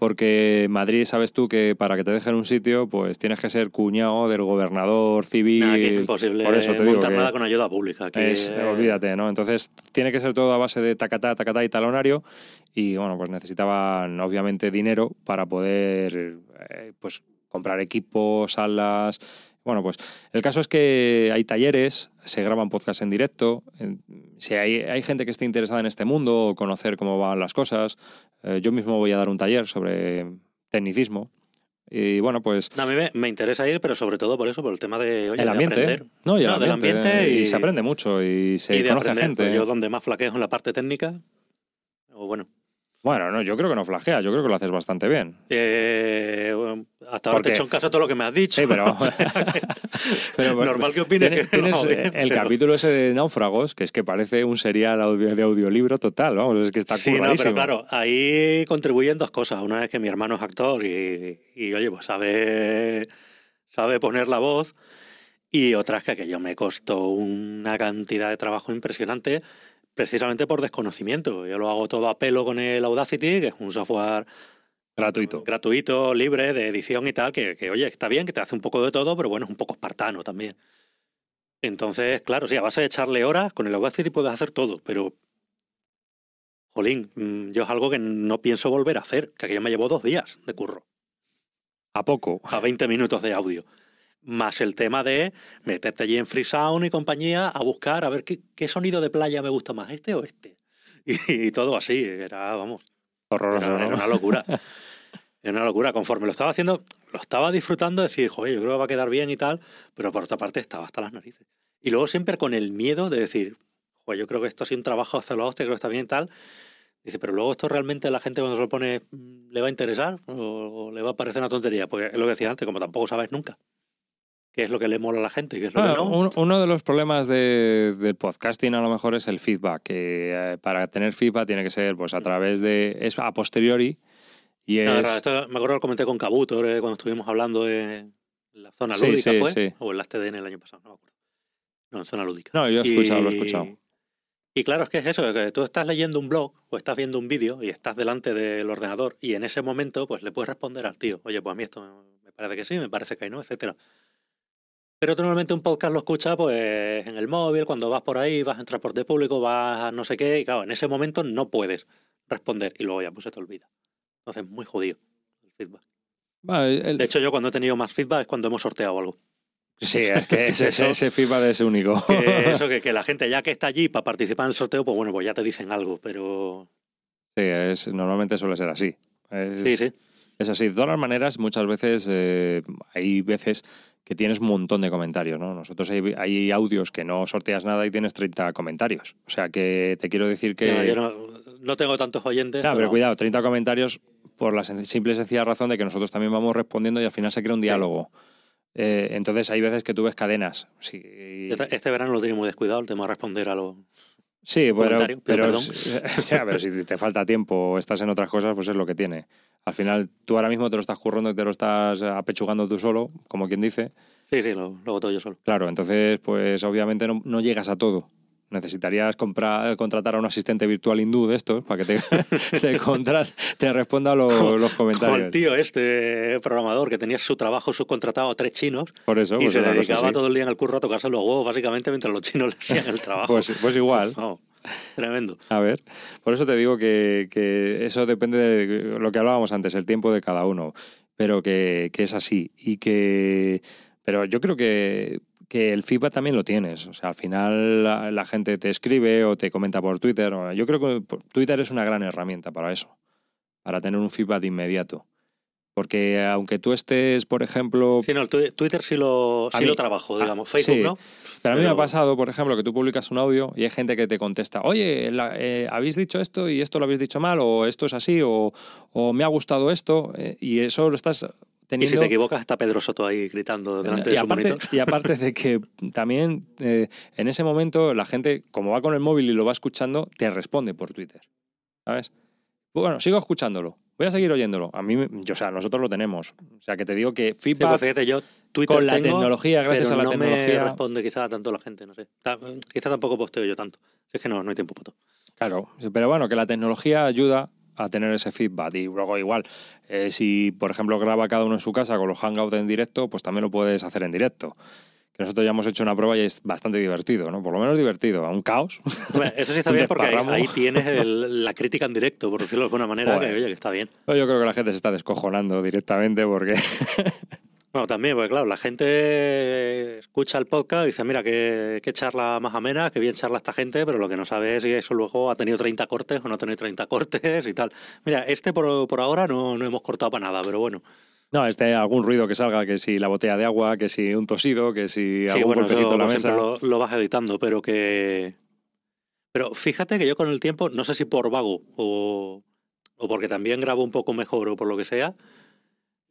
Porque Madrid, sabes tú que para que te dejen un sitio, pues tienes que ser cuñado del gobernador civil. Nah, aquí es imposible Por eso te digo montar nada con ayuda pública. Aquí, es- eh, olvídate, ¿no? Entonces tiene que ser todo a base de tacatá, tacatá y talonario. Y bueno, pues necesitaban obviamente dinero para poder eh, pues comprar equipos, salas. Bueno, pues el caso es que hay talleres, se graban podcasts en directo. Si hay, hay gente que esté interesada en este mundo o conocer cómo van las cosas, eh, yo mismo voy a dar un taller sobre tecnicismo. Y bueno, pues no, a mí me, me interesa ir, pero sobre todo por eso, por el tema de, oye, el de ambiente. aprender. No, y el No, del ambiente, ambiente y, y- se aprende mucho y se y de conoce a aprender. gente. Pues yo donde más flaqueo es en la parte técnica. O bueno, Bueno, no, yo creo que no flageas, yo creo que lo haces bastante bien. eh, bueno, hasta ahora ¿Por te he hecho un caso a todo lo que me has dicho. Sí, pero. [LAUGHS] Normal que opines Tienes, que no, tienes, bien, eh, el pero- capítulo ese de Náufragos, que es que parece un serial audio, de audiolibro total, vamos, es que está Sí, no, curradísimo. pero claro, ahí contribuyen dos cosas. Una es que mi hermano es actor y, y, oye, pues sabe, sabe poner la voz. Y otra es que aquello me costó una cantidad de trabajo impresionante precisamente por desconocimiento. Yo lo hago todo a pelo con el Audacity, que es un software Gratuito. gratuito, libre, de edición y tal, que, que, oye, está bien, que te hace un poco de todo, pero bueno, es un poco espartano también. Entonces, claro, sí, a base de echarle horas, con el Audacity puedes hacer todo, pero... Jolín, mm, yo es algo que no pienso volver a hacer, que aquello me llevó dos días de curro, A poco. a 20 minutos de audio. Más el tema de meterte allí en Freesound y compañía a buscar a ver qué, qué sonido de playa me gusta más, este o este. [LAUGHS] Y, todo así, era, vamos, Horroroso, era, era una locura. [LAUGHS] Era una locura. Conforme lo estaba haciendo, lo estaba disfrutando, decir, joder, yo creo que va a quedar bien y tal, pero por otra parte estaba hasta las narices. Y luego siempre con el miedo de decir, joder, yo creo que esto ha sido un trabajo hacerlo a hostia, creo que está bien y tal. Dice, pero luego esto realmente a la gente cuando se lo pone mm, le va a interesar o, o le va a parecer una tontería. Porque es lo que decía antes, como tampoco sabes nunca qué es lo que le mola a la gente y qué es lo Ah, que no. un- uno de los problemas de- del podcasting a lo mejor es el feedback, que eh, para tener feedback tiene que ser pues a través de... es a posteriori y es... No, esto me acuerdo que lo comenté con Cabuto eh, cuando estuvimos hablando de la zona Sí, lúdica, sí, ¿fue? sí. O en las TDN el año pasado, no me acuerdo. No, en zona lúdica. No, yo he escuchado, lo he Y- escuchado. Y claro, es que es eso, que tú estás leyendo un blog o estás viendo un vídeo y estás delante del ordenador y en ese momento pues le puedes responder al tío, oye, pues a mí esto me parece que sí, me parece que no, etcétera. Pero tú normalmente un podcast lo escuchas pues en el móvil, cuando vas por ahí, vas en transporte público, vas a no sé qué, y claro, en ese momento no puedes responder y luego ya pues se te olvida. Entonces, muy jodido el feedback. El- De hecho, yo cuando he tenido más feedback es cuando hemos sorteado algo. sí, es que ese, ese- ese feedback es único. [LAUGHS] Que [LAUGHS] eso, que, que la gente ya que está allí para participar en el sorteo, pues bueno, pues ya te dicen algo, pero... Sí, es, normalmente suele ser así. Es, Sí, sí. es así. De todas las maneras, muchas veces eh, hay veces que tienes un montón de comentarios, ¿no? Nosotros hay, hay audios que no sorteas nada y tienes 30 comentarios. O sea que te quiero decir que... No, yo no, no tengo tantos oyentes. Ya, pero cuidado, 30 comentarios por la simple y sencilla razón de que nosotros también vamos respondiendo y al final se crea un diálogo. Eh, entonces hay veces que tú ves cadenas. Sí, Este, este verano lo tiene muy descuidado el tema de responder a los... Sí, pero, pero, o sea, pero si te falta tiempo o estás en otras cosas, pues es lo que tiene. Al final, tú ahora mismo te lo estás currando y te lo estás apechugando tú solo, como quien dice. Sí, sí, lo, lo hago todo yo solo. Claro, entonces, pues obviamente no, no llegas a todo. Necesitarías comprar, contratar a un asistente virtual hindú de estos para que te, [LAUGHS] te, contra- te responda los, los Como el comentarios. tío este programador que tenía su trabajo subcontratado a tres chinos Por eso, y pues se dedicaba todo el día en el curro a tocarse los huevos, básicamente, mientras los chinos [LAUGHS] le hacían el trabajo. Pues, pues igual. [LAUGHS] Tremendo. A ver, por eso te digo que, que eso depende de lo que hablábamos antes, el tiempo de cada uno, pero que, que es así y que... Pero yo creo que, que el feedback también lo tienes. O sea, al final la, la gente te escribe o te comenta por Twitter. Yo creo que Twitter es una gran herramienta para eso, para tener un feedback inmediato. Porque aunque tú estés, por ejemplo, Sí, no, Twitter sí lo, sí mí- lo trabajo, ah, digamos. Facebook sí. no. Pero a mí me ha pasado, por ejemplo, que tú publicas un audio y hay gente que te contesta, oye, la- eh, habéis dicho esto y esto lo habéis dicho mal, o esto es así, o, o me ha gustado esto, eh, y eso lo estás Y si teniendo... te equivocas, está Pedro Soto ahí gritando delante y, de su aparte, monitor. y aparte de que también eh, en ese momento la gente, como va con el móvil y lo va escuchando, te responde por Twitter. ¿Sabes? Bueno, sigo escuchándolo. Voy a seguir oyéndolo. A mí, yo, o sea, nosotros lo tenemos. O sea, que te digo que Sí, feedback pues fíjate, yo Twitter con la tengo, tecnología, gracias pero a la no tecnología. responde quizá tanto la gente, no sé. Quizá tampoco posteo yo tanto. Es que no, no hay tiempo para todo. Claro, pero bueno, que la tecnología ayuda a tener ese feedback. Y luego igual, eh, si por ejemplo graba cada uno en su casa con los hangouts en directo, pues también lo puedes hacer en directo. Que nosotros ya hemos hecho una prueba y es bastante divertido, ¿no? Por lo menos divertido. A un caos. Eso sí está [LAUGHS] bien porque ahí, tienes el- la crítica en directo, por decirlo de alguna manera, que oye, que está bien. Yo creo que la gente se está descojonando directamente porque... [LAUGHS] Bueno, también, porque claro, la gente escucha el podcast y dice, mira, qué, qué charla más amena, qué bien charla esta gente, pero lo que no sabe es si eso luego ha tenido 30 cortes o no ha tenido 30 cortes y tal. Mira, este por, por ahora no, no hemos cortado para nada, pero bueno. No, este algún ruido que salga, que si la botella de agua, que si un tosido, que si Sí, algún bueno, eso golpecito en la mesa. lo, lo vas editando, pero que... Pero fíjate que yo con el tiempo, no sé si por vago o, o porque también grabo un poco mejor o por lo que sea,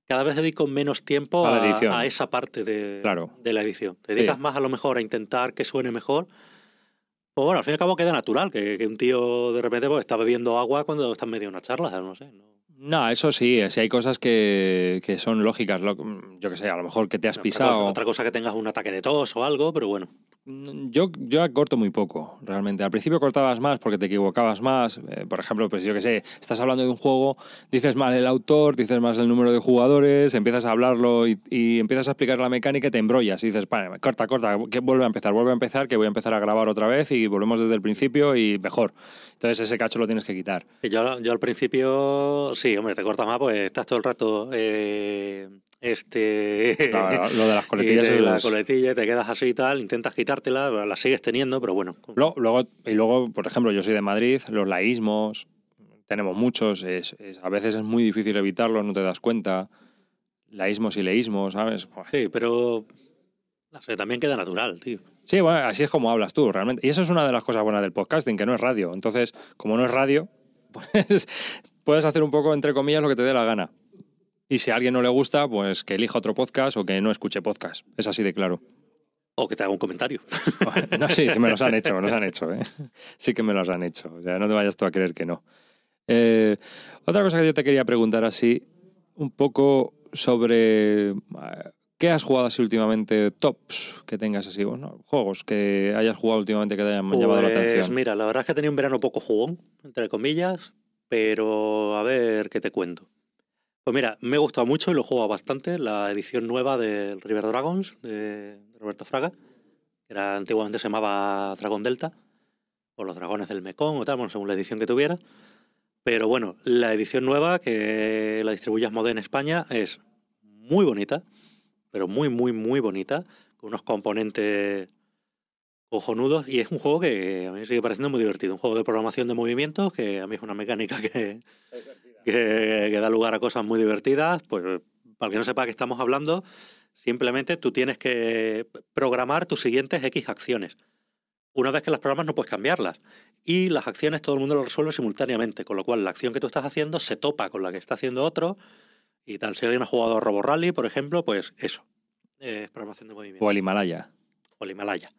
cada vez dedico menos tiempo A esa parte de, Claro. de la edición. Te Sí. dedicas más a lo mejor a intentar que suene mejor. Pues bueno, al fin y al cabo queda natural que, que un tío de repente pues, está bebiendo agua cuando está en medio de una charla, no sé. ¿no? No, eso sí, si hay cosas que, que son lógicas. lo- Yo que sé, a lo mejor que te has pisado. Otra cosa que tengas un ataque de tos o algo, pero bueno. Yo, yo corto muy poco, realmente. Al principio cortabas más porque te equivocabas más. Eh, por ejemplo, pues yo que sé, estás hablando de un juego, dices mal el autor, dices más el número de jugadores, empiezas a hablarlo y, y empiezas a explicar la mecánica y te embrollas. Y dices, "Vale, corta, corta, que vuelve a empezar, vuelve a empezar, que voy a empezar a grabar otra vez y volvemos desde el principio y mejor. Entonces ese cacho lo tienes que quitar. Yo, yo al principio, sí, hombre, te cortas más, pues estás todo el rato. eh, este. Lo, lo de las [LAUGHS] y coletillas de es- la coletilla y te quedas así y tal, intentas quitártela, la sigues teniendo, pero bueno. Luego, y luego, por ejemplo, yo soy de Madrid, los laísmos, tenemos muchos, es, es- a veces es muy difícil evitarlos, no te das cuenta. Laísmos y leísmos, ¿sabes? Sí, pero. No sé, también queda natural, tío. Sí, bueno, así es como hablas tú, realmente. Y eso es una de las cosas buenas del podcasting, que no es radio. Entonces, como no es radio, [LAUGHS] pues puedes hacer un poco, entre comillas, lo que te dé la gana. Y si a alguien no le gusta, pues que elija otro podcast o que no escuche podcast. Es así de claro. O que te haga un comentario. [LAUGHS] No, sí, sí, me los han hecho, me los han hecho. ¿eh? Sí que me los han hecho. O sea, no te vayas tú a creer que no. Eh, otra cosa que yo te quería preguntar así, un poco sobre eh, qué has jugado así últimamente, tops que tengas así, bueno, juegos que hayas jugado últimamente que te hayan llamado la Pues atención. mira, la verdad es que tenía un verano poco jugón, entre comillas, pero a ver qué te cuento. Pues mira, me ha gustado mucho y lo jugado bastante la edición nueva del River Dragons de Roberto Fraga, que era, antiguamente se llamaba Dragon Delta, o los dragones del Mekong o tal, bueno, según la edición que tuviera. Pero bueno, la edición nueva que la distribuye Asmodee en España es muy bonita, pero muy, muy, muy bonita, con unos componentes cojonudos y es un juego que a mí me sigue pareciendo muy divertido. Un juego de programación de movimientos que a mí es una mecánica que, que, que da lugar a cosas muy divertidas. Pues para que no sepa de qué estamos hablando, simplemente tú tienes que programar tus siguientes X acciones. Una vez que las programas no puedes cambiarlas. Y las acciones todo el mundo lo resuelve simultáneamente, con lo cual la acción que tú estás haciendo se topa con la que está haciendo otro y tal. Si alguien ha jugado a Robo Rally, por ejemplo, pues eso. Es programación de movimiento O el Himalaya. o el Himalaya.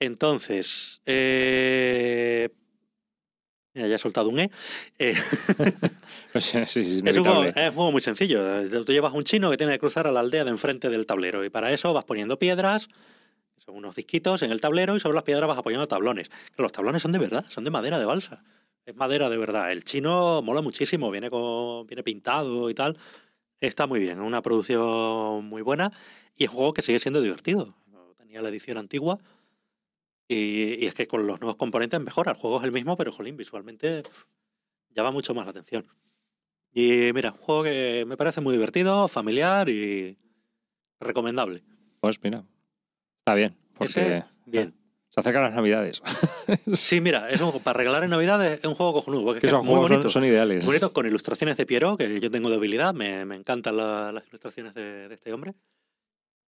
Entonces, eh, mira, ya he soltado un E. Eh, [LAUGHS] Pues sí, es es, un juego, es un juego muy sencillo. Tú llevas un chino que tiene que cruzar a la aldea de enfrente del tablero y para eso vas poniendo piedras, son unos disquitos en el tablero y sobre las piedras vas apoyando tablones. Los tablones son de verdad, son de madera de balsa. Es madera de verdad. El chino mola muchísimo, viene, con, viene pintado y tal. Está muy bien, es una producción muy buena y es un juego que sigue siendo divertido. Tenía la edición antigua y, y es que con los nuevos componentes mejora. El juego es el mismo, pero jolín, visualmente pf, llama mucho más la atención. Y mira, un juego que me parece muy divertido, familiar y recomendable. Pues mira, Está bien, porque Ese, bien. se acercan las navidades. [LAUGHS] Sí, mira, es un, para regalar en Navidad es un juego cojonudo. porque que es que esos es muy juegos son, son ideales. Muy bonito, con ilustraciones de Piero, que yo tengo debilidad, me, me encantan la- las ilustraciones de, de este hombre.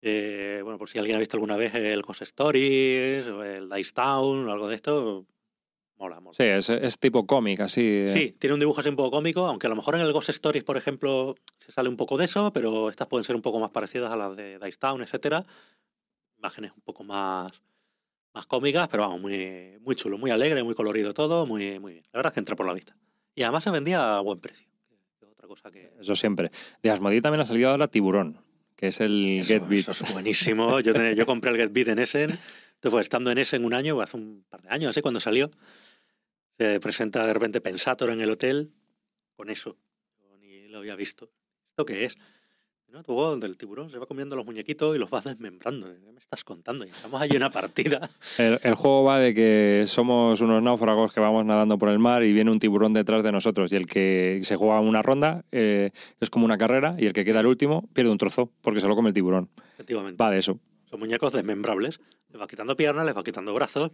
Eh, bueno, por si alguien ha visto alguna vez el Ghost Stories o el Dice Town o algo de esto, mola, mola. Sí, es, es tipo cómic, así. eh. Sí, tiene un dibujo así un poco cómico, aunque a lo mejor en el Ghost Stories, por ejemplo, se sale un poco de eso, pero estas pueden ser un poco más parecidas a las de Dice Town, etcétera. Imágenes un poco más, más cómicas, pero vamos, muy, muy chulo, muy alegre, muy colorido todo, muy, muy bien. La verdad es que entra por la vista. Y además se vendía a buen precio. que es Otra cosa que. Eso siempre. De Asmodee también ha salido ahora Tiburón, que es el Eso- Get eso Beats. es buenísimo. Yo, yo compré el Get Beat en Essen. Entonces, estando en Essen un año, hace un par de años, así, cuando salió, se presenta de repente Pensator en el hotel con eso. Yo ni lo había visto. ¿Esto qué es? ¿No? Tu juego del tiburón se va comiendo los muñequitos y los vas [LAUGHS] desmembrando. ¿Qué me estás contando? Y estamos allí en una partida. [LAUGHS] El, el juego va de que somos unos náufragos que vamos nadando por el mar y viene un tiburón detrás de nosotros y el que se juega una ronda eh, es como una carrera y el que queda el último pierde un trozo porque se lo come el tiburón. Efectivamente. Va de eso. Son muñecos desmembrables. Les vas quitando piernas, les vas quitando brazos.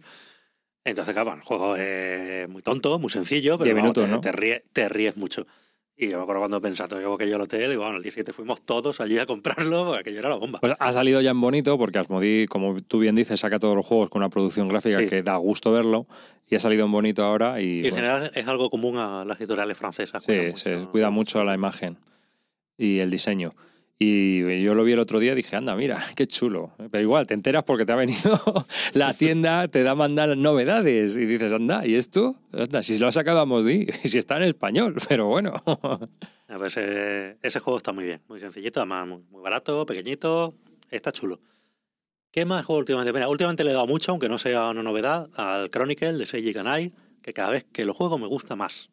Entonces, claro, el juego es muy tonto, muy sencillo, pero vamos, minutos, te, ¿no? te ríes, te ríes mucho. Y yo me acuerdo cuando pensaste, yo aquello al hotel, y bueno, el día siguiente fuimos todos allí a comprarlo, porque aquello era la bomba. Pues ha salido ya en bonito porque Asmodee, como tú bien dices, saca todos los juegos con una producción gráfica Sí. que da gusto verlo y ha salido en bonito ahora y, Y en bueno, general es algo común a las editoriales francesas. sí, se cuida mucho la imagen y el diseño. Y yo lo vi el otro día y dije, anda, mira, [LAUGHS] qué chulo. Pero igual, te enteras porque te ha venido [LAUGHS] la tienda, te da a mandar novedades y dices, anda, ¿y esto? Anda, si lo ha sacado Asmodee y [LAUGHS] si está en español, pero bueno. A ver, ese, juego está muy bien, muy sencillito, además muy, muy barato, pequeñito, está chulo. ¿Qué más juego últimamente? Mira, últimamente le he dado mucho, aunque no sea una novedad, al Chronicle de Seiji Kanai, que cada vez que lo juego me gusta más.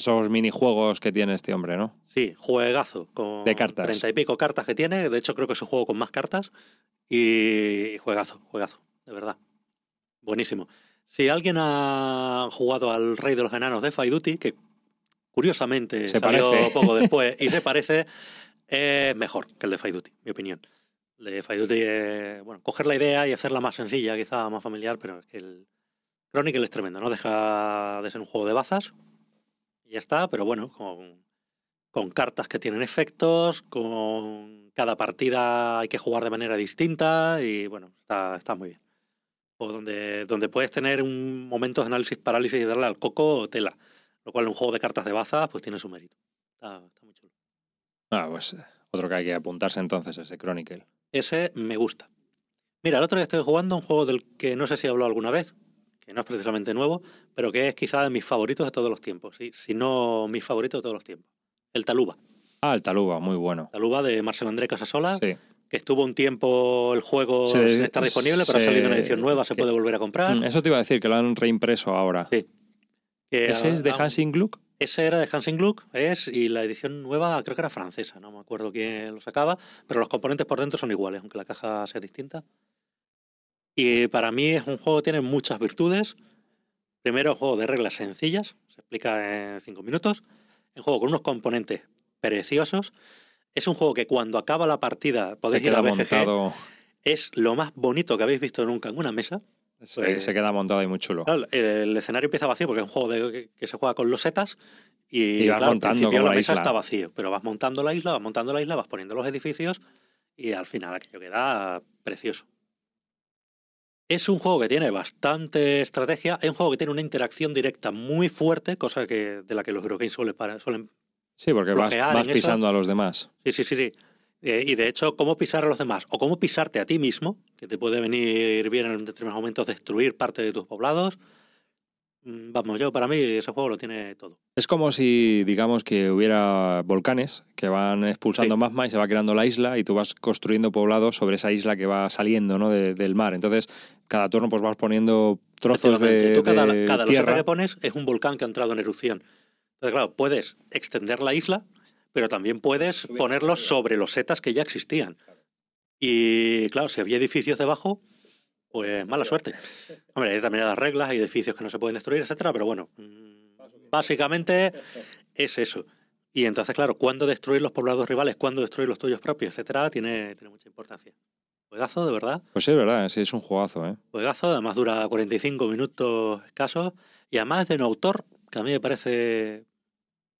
Esos minijuegos que tiene este hombre, ¿no? Sí, juegazo, con De cartas. treinta y pico cartas que tiene, de hecho creo que es un juego con más cartas, y juegazo, juegazo, de verdad. Buenísimo. Si alguien ha jugado al Rey de los Enanos de Fight Duty, que curiosamente Se salió parece. [LAUGHS] poco después y se parece, [LAUGHS] es mejor que el de Fight Duty, mi opinión. El de Fight Duty, es, bueno, coger la idea y hacerla más sencilla, quizá más familiar, pero es que el Chronicle es tremendo, no deja de ser un juego de bazas y ya está, pero bueno, con, con cartas que tienen efectos, con cada partida hay que jugar de manera distinta y bueno, está, está muy bien. O donde, donde puedes tener un momento de análisis parálisis y darle al coco tela, lo cual en un juego de cartas de bazas pues tiene su mérito. Está, está muy chulo. Ah, pues eh, otro que hay que apuntarse entonces, ese Chronicle. Ese me gusta. Mira, el otro día estoy jugando un juego del que no sé si he hablado alguna vez, que no es precisamente nuevo, pero que es quizá de mis favoritos de todos los tiempos, ¿sí? si no mi favorito de todos los tiempos. El Taluba. Ah, el Taluba, muy bueno. Taluba de Marcel André Casasola, Sí. que estuvo un tiempo el juego Se- sin estar disponible, pero ha salido una edición nueva, se que- puede volver a comprar. Mm, Eso te iba a decir, que lo han reimpreso ahora. Sí. Que, ¿Ese es de Hansing Gluck? Ese era de Hansing Gluck, es, y la edición nueva creo que era francesa, no me acuerdo quién lo sacaba, pero los componentes por dentro son iguales, aunque la caja sea distinta. Y para mí es un juego que tiene muchas virtudes. Primero, un juego de reglas sencillas, se explica en cinco minutos. Un juego con unos componentes preciosos. Es un juego que cuando acaba la partida podéis ir a BGG. montado, Es lo más bonito que habéis visto nunca en una mesa. se, Pues- se queda montado y muy chulo. Claro, el escenario empieza vacío porque es un juego de- que, que se juega con los setas y, Y vas claro, montando al principio la mesa isla. está vacío, pero vas montando la isla, vas montando la isla, vas poniendo los edificios y al final aquello queda precioso. Es un juego que tiene bastante estrategia, es un juego que tiene una interacción directa muy fuerte, cosa que de la que los Eurogames suelen, suelen Sí, porque vas, pisando a los demás. Sí, sí, sí, sí. Eh, y de hecho, cómo pisar a los demás o cómo pisarte a ti mismo, que te puede venir bien en determinados momentos destruir parte de tus poblados. Mm, Vamos, yo para mí ese juego lo tiene todo. Es como si, digamos, que hubiera volcanes que van expulsando Sí. magma y se va creando la isla y tú vas construyendo poblados sobre esa isla que va saliendo ¿no? de- del mar. Entonces, cada turno pues vas poniendo trozos de, Tú cada, de cada tierra. que pones es un volcán que ha entrado en erupción. Entonces, claro, puedes extender la isla, pero también puedes ponerlos sobre los setas que ya existían. Y claro, si había edificios debajo, pues mala suerte. Hombre, hay determinadas reglas, hay edificios que no se pueden destruir, etcétera, pero bueno, básicamente es eso. Y entonces, claro, cuándo destruir los poblados rivales, cuándo destruir los tuyos propios, etcétera, tiene, tiene mucha importancia. Juegazo, de verdad. Pues sí, es verdad, sí, es un juegazo, ¿eh? Juegazo, además dura 45 minutos escasos. Y además es de un autor que a mí me parece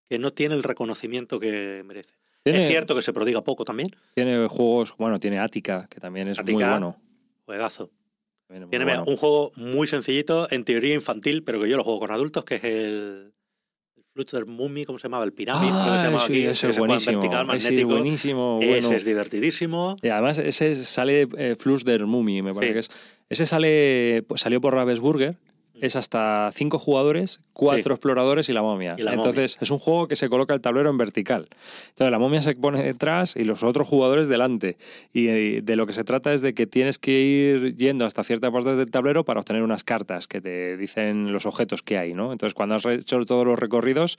que no tiene el reconocimiento que merece. Tiene- Es cierto que se prodiga poco también. Tiene juegos, bueno, tiene Ática, que también es muy bueno. Juegazo. Tiene bueno. un juego muy sencillito, en teoría infantil, pero que yo lo juego con adultos, que es el, Flutter Mummy, ¿cómo se llamaba? El Pirámide, creo que se Ah, llamaba sí, aquí, ese es buenísimo. vertical, Ese es magnético. buenísimo, Ese bueno. es divertidísimo. Y además, ese sale eh, Flux der Mummy, me parece Sí. que es. Ese sale, pues, salió por Ravensburger. Es hasta cinco jugadores, cuatro Sí. exploradores y la momia. Y la Entonces, es un juego que se coloca el tablero en vertical. Entonces, la momia se pone detrás y los otros jugadores delante. Y eh, de lo que se trata es de que tienes que ir yendo hasta cierta parte del tablero para obtener unas cartas que te dicen los objetos que hay, ¿no? Entonces, cuando has hecho todos los recorridos,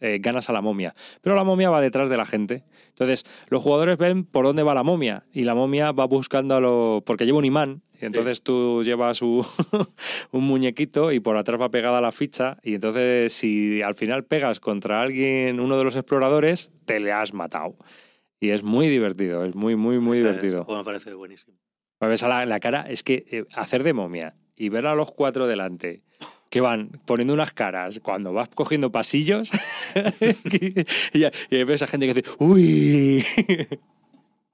eh, ganas a la momia. Pero la momia va detrás de la gente. Entonces, los jugadores ven por dónde va la momia y la momia va buscando a lo... porque lleva un imán. Y entonces tú llevas u- [LAUGHS] un muñequito y por atrás va pegada la ficha y entonces si al final pegas contra alguien, uno de los exploradores, te le has matado. Y es muy divertido, es muy, muy, muy divertido. me parece buenísimo. Me ves a la, la cara, es que eh, hacer de momia y ver a los cuatro delante que van poniendo unas caras cuando vas cogiendo pasillos [LAUGHS] y, y ves a gente que dice ¡Uy! [LAUGHS]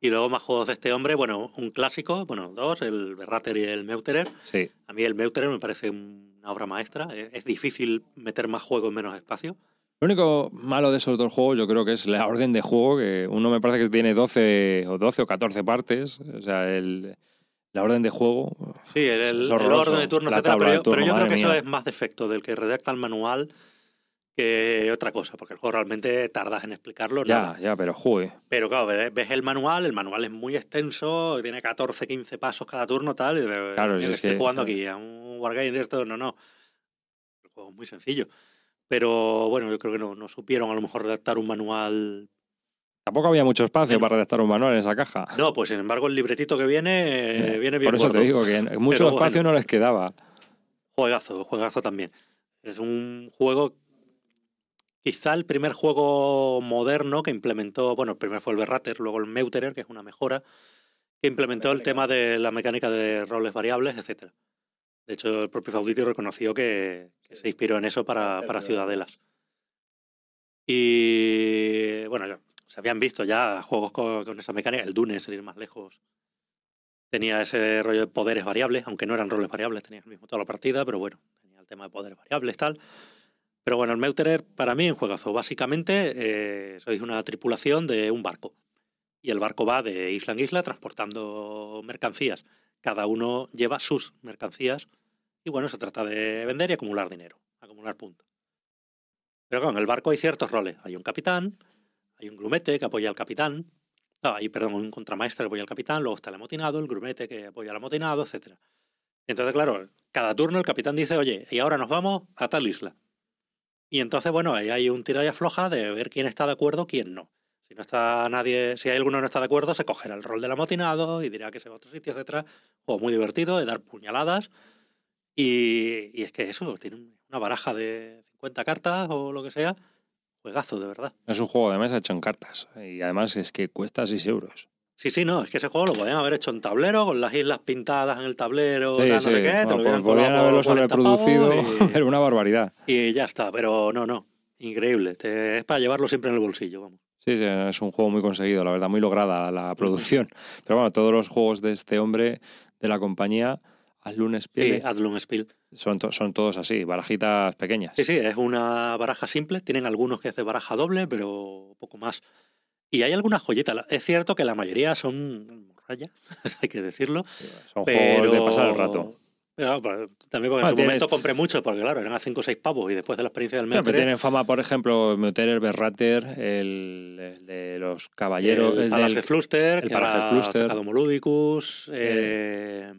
Y luego más juegos de este hombre, bueno, un clásico, bueno, dos, el Berrater y el Meuterer. Sí, A mí el Meuterer me parece una obra maestra. Es, es difícil meter más juego en menos espacio. Lo único malo de esos dos juegos yo creo que es la orden de juego, que uno me parece que tiene 12 o 12 o 14 partes, o sea, el, la orden de juego. Sí, el, el- el orden de turno, La etcétera. Pero de yo, turno, pero yo creo que eso mía. es más defecto del que redacta el manual que otra cosa, porque el juego realmente tardas en explicarlo. Ya, nada. ya, pero joder. Pero claro, ves ves el manual, el manual es muy extenso, tiene 14, 15 pasos cada turno, tal. Y Claro, es estoy que- jugando claro. aquí a un Wargame de esto, no, no. El juego es muy sencillo. Pero bueno, yo creo que no, no supieron a lo mejor redactar un manual. Tampoco había mucho espacio para redactar un manual en esa caja. No, pues sin embargo, el libretito que viene, eh, viene bien Por eso gordo. te digo que mucho Pero espacio bueno. no les quedaba. Juegazo, juegazo también. Es un juego, quizá el primer juego moderno que implementó, bueno, el primero fue el Berrater, luego el Meuterer, que es una mejora, que implementó el tema de la mecánica de roles variables, etcétera. De hecho, el propio Fauditi reconoció que, que se inspiró en eso para, para Ciudadelas. Y bueno, ya se habían visto ya juegos con, con esa mecánica. El Dune, sin ir más lejos, tenía ese rollo de poderes variables, aunque no eran roles variables, tenías el mismo toda la partida, pero bueno, tenía el tema de poderes variables, tal. Pero bueno, el Meuterer para mí es un juegazo. Básicamente, eh, sois una tripulación de un barco. Y el barco va de isla en isla transportando mercancías. Cada uno lleva sus mercancías. Y bueno, se trata de vender y acumular dinero, acumular puntos. Pero claro, en el barco hay ciertos roles. Hay un capitán, hay un grumete que apoya al capitán, Ah, hay, perdón, un contramaestre que apoya al capitán, luego está el amotinado, el grumete que apoya al amotinado, etcétera. Entonces, claro, cada turno el capitán dice, oye, y ahora nos vamos a tal isla. Y entonces, bueno, ahí hay un tira y afloja de ver quién está de acuerdo, quién no. Si no está nadie, si hay alguno que no está de acuerdo, se cogerá el rol del amotinado y dirá que se va a otro sitio, etcétera. Juego muy divertido, de dar puñaladas. Y, y es que eso, tiene una baraja de 50 cartas o lo que sea. Juegazo, de verdad. Es un juego de mesa hecho en cartas. Y además es que cuesta 6 euros. Sí, sí, no, es que ese juego lo podían haber hecho en tablero, con las islas pintadas en el tablero, Sí, tal, sí. no sé qué, te lo podrían colado haberlo por 40 sobreproducido. [LAUGHS] Era una barbaridad. Y, ya está, pero no, no, increíble. Te- es para llevarlo siempre en el bolsillo, vamos. Sí, sí, es un juego muy conseguido, la verdad, muy lograda la producción. Pero bueno, todos los juegos de este hombre, de la compañía, Alun Sí, Spiele, Adlun Spiel. son, to- son todos así, barajitas pequeñas. Sí, sí, es una baraja simple. Tienen algunos que es de baraja doble, pero poco más. Y hay algunas joyitas. La- Es cierto que la mayoría son raya, [LAUGHS] hay que decirlo. Son pero... juegos de pasar el rato. Pero, pero también porque Ah, en su tienes- momento compré muchos, porque claro, eran a 5 o 6 pavos y después de la experiencia del pero Metre, tienen fama, por ejemplo, Meuterer, Berrater, el, el de los caballeros, el, el, Palace del- Fluster, el que Fluster. sacado Moludicus. eh,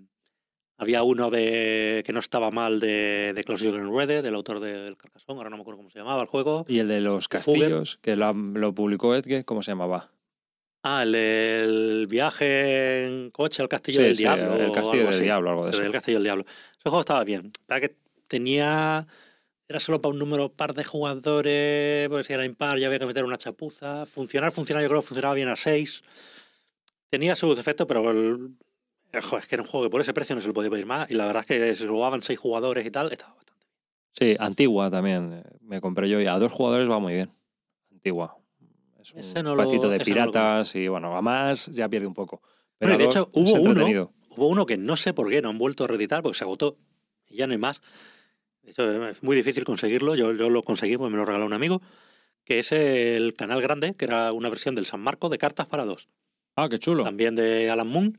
había uno de que no estaba mal de, de Klaus Jürgen Rede, del autor del Carcassonne, ahora no me acuerdo cómo se llamaba el juego. y el de los castillos, que lo, lo publicó Edge, ¿cómo se llamaba? Ah, el del viaje en coche al Castillo Sí, del sí, Diablo. el Castillo del así. Diablo, algo de El eso. Castillo del Diablo. Ese juego estaba bien. Para que tenía. Era solo para un número par de jugadores, porque si era impar ya había que meter una chapuza. Funcionar, funcionar, yo creo que funcionaba bien a 6. Tenía sus defectos, pero el- Joder, es que era un juego que por ese precio no se lo podía pedir más. Y la verdad es que si jugaban seis jugadores y tal, estaba bastante Sí, antigua también. eh, Me compré yo y a dos jugadores va muy bien. Antigua. Es un Ese no lo- pedacito de no piratas y bueno, a más ya pierde un poco. Pero, de hecho, hubo uno, hubo uno que no sé por qué no han vuelto a reeditar porque se agotó y ya no hay más. De hecho, es muy difícil conseguirlo. Yo, yo lo conseguí porque me lo regaló un amigo. Que es el Canal Grande, que era una versión del San Marco de cartas para dos. Ah, qué chulo. También de Alan Moon.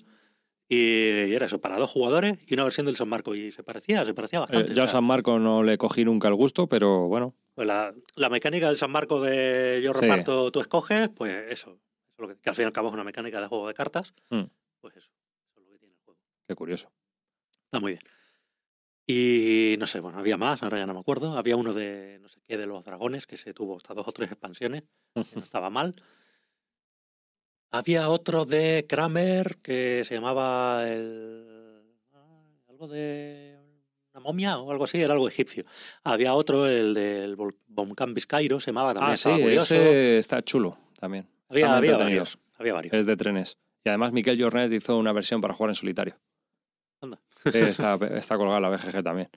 Y era eso, para dos jugadores y una versión del San Marco. Y se parecía, se parecía Eh, bastante. yo o a San Marco no le cogí nunca el gusto, pero bueno. pues la, la mecánica del San Marco de yo Sí. reparto, tú escoges, pues eso. que, que al fin y al cabo es una mecánica de juego de cartas. Mm. Pues eso, eso es lo que tiene el juego. Qué curioso. Está muy bien. Y no sé, bueno, había más, ahora ya no me acuerdo. Había uno de no sé qué de los dragones que se tuvo hasta dos o tres expansiones, que no [LAUGHS] estaba mal. Había otro de Kramer que se llamaba el. algo de. una momia o algo así, era algo egipcio. Había otro, el del Vol- Bomcambis Cairo, se llamaba también. Ah, sí, curioso. ese está chulo también. Había, había varios. Había varios. Es de trenes. Y además Miquel Jornet hizo una versión para jugar en solitario. Anda. Sí, está, está colgada la BGG también.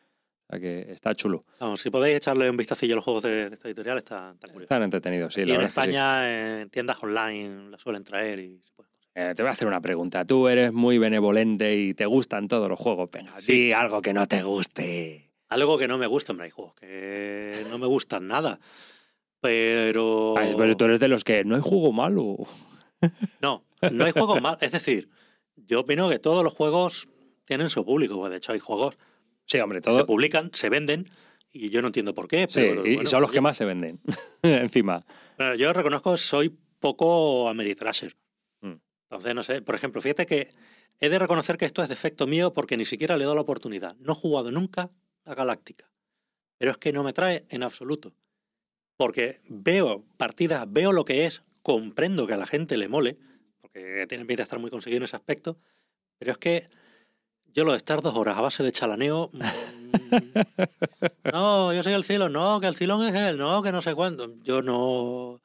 O sea que está chulo. Vamos, si podéis echarle un vistacillo a los juegos de, de esta editorial, está, está curioso. Están entretenidos, sí. y La en sí. España, en tiendas online, la suelen traer y se puede. Eh, te voy a hacer una pregunta. Tú eres muy benevolente y te gustan todos los juegos. Venga, Sí. algo que no te guste. Algo que no me gusta, hombre, hay juegos que no me gustan nada. Pero. Ah, pero tú eres de los que no hay juego malo. [LAUGHS] No, no hay juegos malos. Es decir, yo opino que todos los juegos tienen su público. pues, De hecho, hay juegos Sí, hombre, que todo. se publican, se venden, y yo no entiendo por qué. Sí, Pero, y bueno, son los que más se venden. [LAUGHS] Encima. Bueno, yo reconozco que soy poco Ameritrasher. Mm. Entonces, no sé, por ejemplo, fíjate que he de reconocer que esto es defecto mío porque ni siquiera le he dado la oportunidad. No he jugado nunca a Galáctica. Pero es que no me trae en absoluto. Porque veo partidas, veo lo que es, comprendo que a la gente le mole, porque tienen pinta de estar muy conseguido en ese aspecto, pero es que yo lo de estar dos horas a base de chalaneo. mm, [LAUGHS] no, yo soy el cielo, no, que el cilón es él, no, que no sé cuándo. Yo no.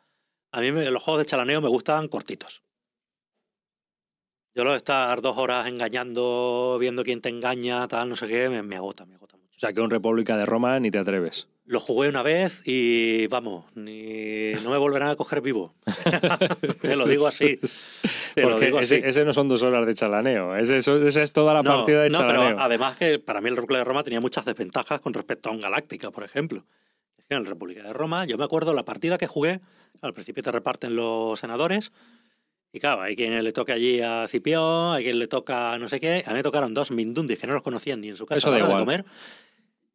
A mí me- los juegos de chalaneo me gustan cortitos. Yo lo de estar dos horas engañando, viendo quién te engaña, tal, no sé qué, me, me agota, me agota mucho. O sea, que un República de Roma ni te atreves. Lo jugué una vez y vamos, ni, no me volverán a coger vivo. [LAUGHS] Te lo digo así. Te lo Porque digo así. ese, ese no son dos horas de chalaneo. Ese, esa es toda la No, partida de no, chalaneo. pero además que para mí el República de Roma tenía muchas desventajas con respecto a un Galáctica, por ejemplo. En el República de Roma, yo me acuerdo la partida que jugué, al principio te reparten los senadores, y claro, hay quien le toca allí a Cipión, hay quien le toca a no sé qué. A mí me tocaron dos Mindundis que no los conocían ni en su casa Eso da de comer.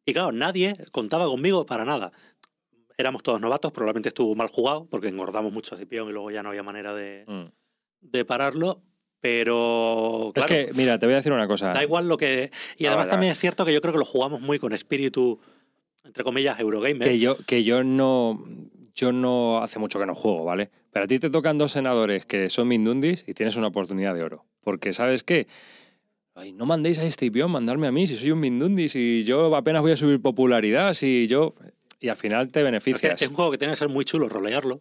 Y claro, nadie contaba conmigo para nada. Éramos todos novatos, probablemente estuvo mal jugado, porque engordamos mucho a Cipión y luego ya no había manera de, Mm. de pararlo. Pero. Es que, mira, te voy a decir una cosa. Da igual lo que. Y Ah, además vale, también vale. es cierto que yo creo que lo jugamos muy con espíritu, entre comillas, Eurogamer. Que yo, que yo no. Yo no. Hace mucho que no juego, ¿vale? Pero a ti te tocan dos senadores que son Mindundis y tienes una oportunidad de oro. Porque, ¿sabes qué? Ay, no mandéis a este pión, mandarme a mí, si soy un Mindundis y yo apenas voy a subir popularidad, si yo. Y al final te beneficias. es un juego que tiene que ser muy chulo rolearlo.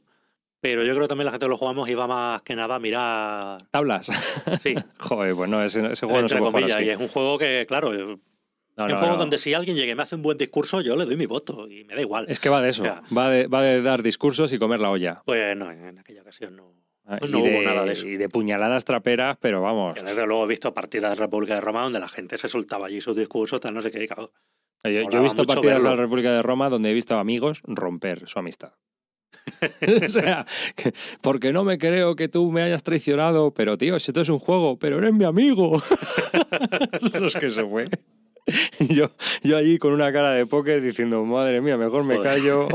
Pero yo creo que también la gente que lo jugamos iba más que nada a mirar. Tablas. Sí, [LAUGHS] Joder, pues no, ese, ese juego no se entre puede jugar comillas. así. Y es un juego que, claro, es No, un no, juego no. donde si alguien llega y me hace un buen discurso, yo le doy mi voto y me da igual. Es que va de eso. Va de, va de dar discursos y comer la olla. Pues no, en aquella ocasión no. Ah, Pues y no hubo de- nada de eso. Y de puñaladas traperas, pero vamos. Yo desde luego he visto partidas de República de Roma donde la gente se soltaba allí sus discursos, tal, no sé qué. y, claro, Yo, yo he visto partidas de la verlo. República de Roma donde he visto amigos romper su amistad. [LAUGHS] o [LAUGHS] sea, que- porque no me creo que tú me hayas traicionado, pero tío, si esto es un juego, pero eres mi amigo. [LAUGHS] Eso es que se fue. Yo, yo allí con una cara de póker diciendo, madre mía, mejor me Joder. callo.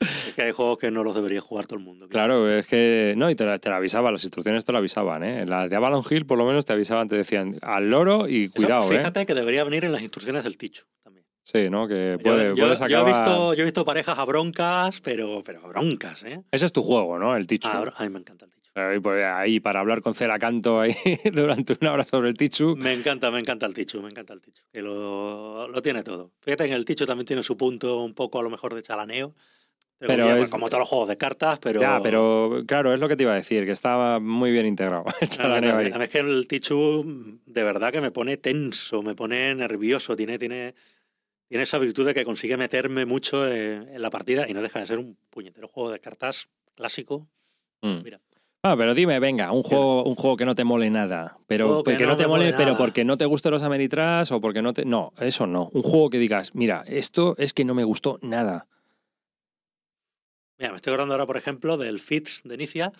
Es que hay juegos que no los debería jugar todo el mundo. claro, es que. No, y te lo, te lo avisaba, las instrucciones te lo avisaban, ¿eh? Las de Avalon Hill por lo menos te avisaban, te decían al loro y Eso, cuidado, ¿eh? fíjate que debería venir en las instrucciones del Ticho también. Sí, ¿no? Que Yo- puede, yo, puedes yo acabar. he visto, yo he visto parejas a broncas, pero, pero a broncas, ¿eh? Ese es tu juego, ¿no? El Tichu. A, bro- a mí me encanta el Ticho. Ahí, pues, ahí, para hablar con Cera Canto ahí [LAUGHS] durante una hora sobre el Tichu. Me encanta, me encanta el Ticho, me encanta el Ticho. Que lo, lo tiene todo. Fíjate que el Ticho también tiene su punto un poco a lo mejor de chalaneo, Pero es, como todos los juegos de cartas, pero. Ya, pero claro, es lo que te iba a decir, que estaba muy bien integrado. [LAUGHS] a mí es que el Tichu de verdad que me pone tenso, me pone nervioso, tiene, tiene, tiene esa virtud de que consigue meterme mucho en, la partida y no deja de ser un puñetero juego de cartas clásico. Mm. Mira. Ah, pero dime, venga, un juego, un juego que no te mole nada. Pero que, no, te mole, pero porque no te gustan los Ameritrash o porque no te. No, eso no. Un juego que digas, mira, esto es que no me gustó nada. Mira, me estoy acordando ahora, por ejemplo, del Fitz de Inicia,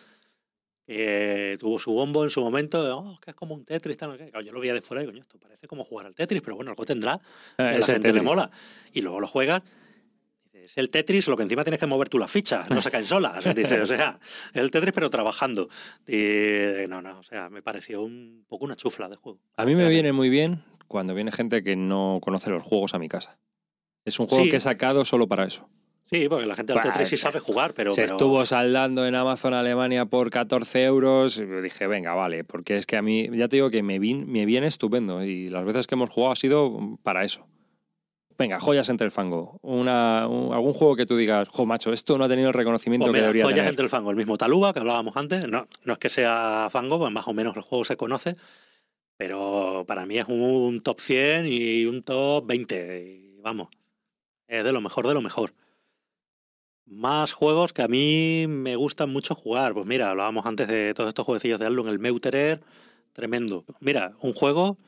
que tuvo su bombo en su momento, oh, que es como un Tetris. Tal, yo lo veía de fuera y coño, esto parece como jugar al Tetris, pero bueno, algo tendrá. Eh, a la gente le mola. Y luego lo juegas. Es el Tetris, lo que encima tienes que mover tú las fichas, no se caen [LAUGHS] solas. Dice, o sea, es el Tetris, pero trabajando. Y no, no, o sea, me pareció un poco una chufla de juego. A mí me viene muy bien cuando viene gente que no conoce los juegos a mi casa. Es un juego que he sacado solo para eso. Sí, porque la gente del Tetris sí sabe jugar, pero... Se estuvo saldando en Amazon Alemania por 14 euros. Y dije, venga, vale, porque es que a mí, ya te digo que me, me viene estupendo. Y las veces que hemos jugado ha sido para eso. Venga, joyas entre el fango. Una, algún juego que tú digas, jo, macho, esto no ha tenido el reconocimiento pues que debería joyas entre el fango. El mismo Taluba, que hablábamos antes. No, no es que sea fango, pues más o menos el juego se conoce. Pero para mí es un top 100 y un top 20. Y vamos, es de lo mejor de lo mejor. Más juegos que a mí me gustan mucho jugar. Pues mira, hablábamos antes de todos estos jueguecillos de Alun, el Meuterer, tremendo. Mira, un juego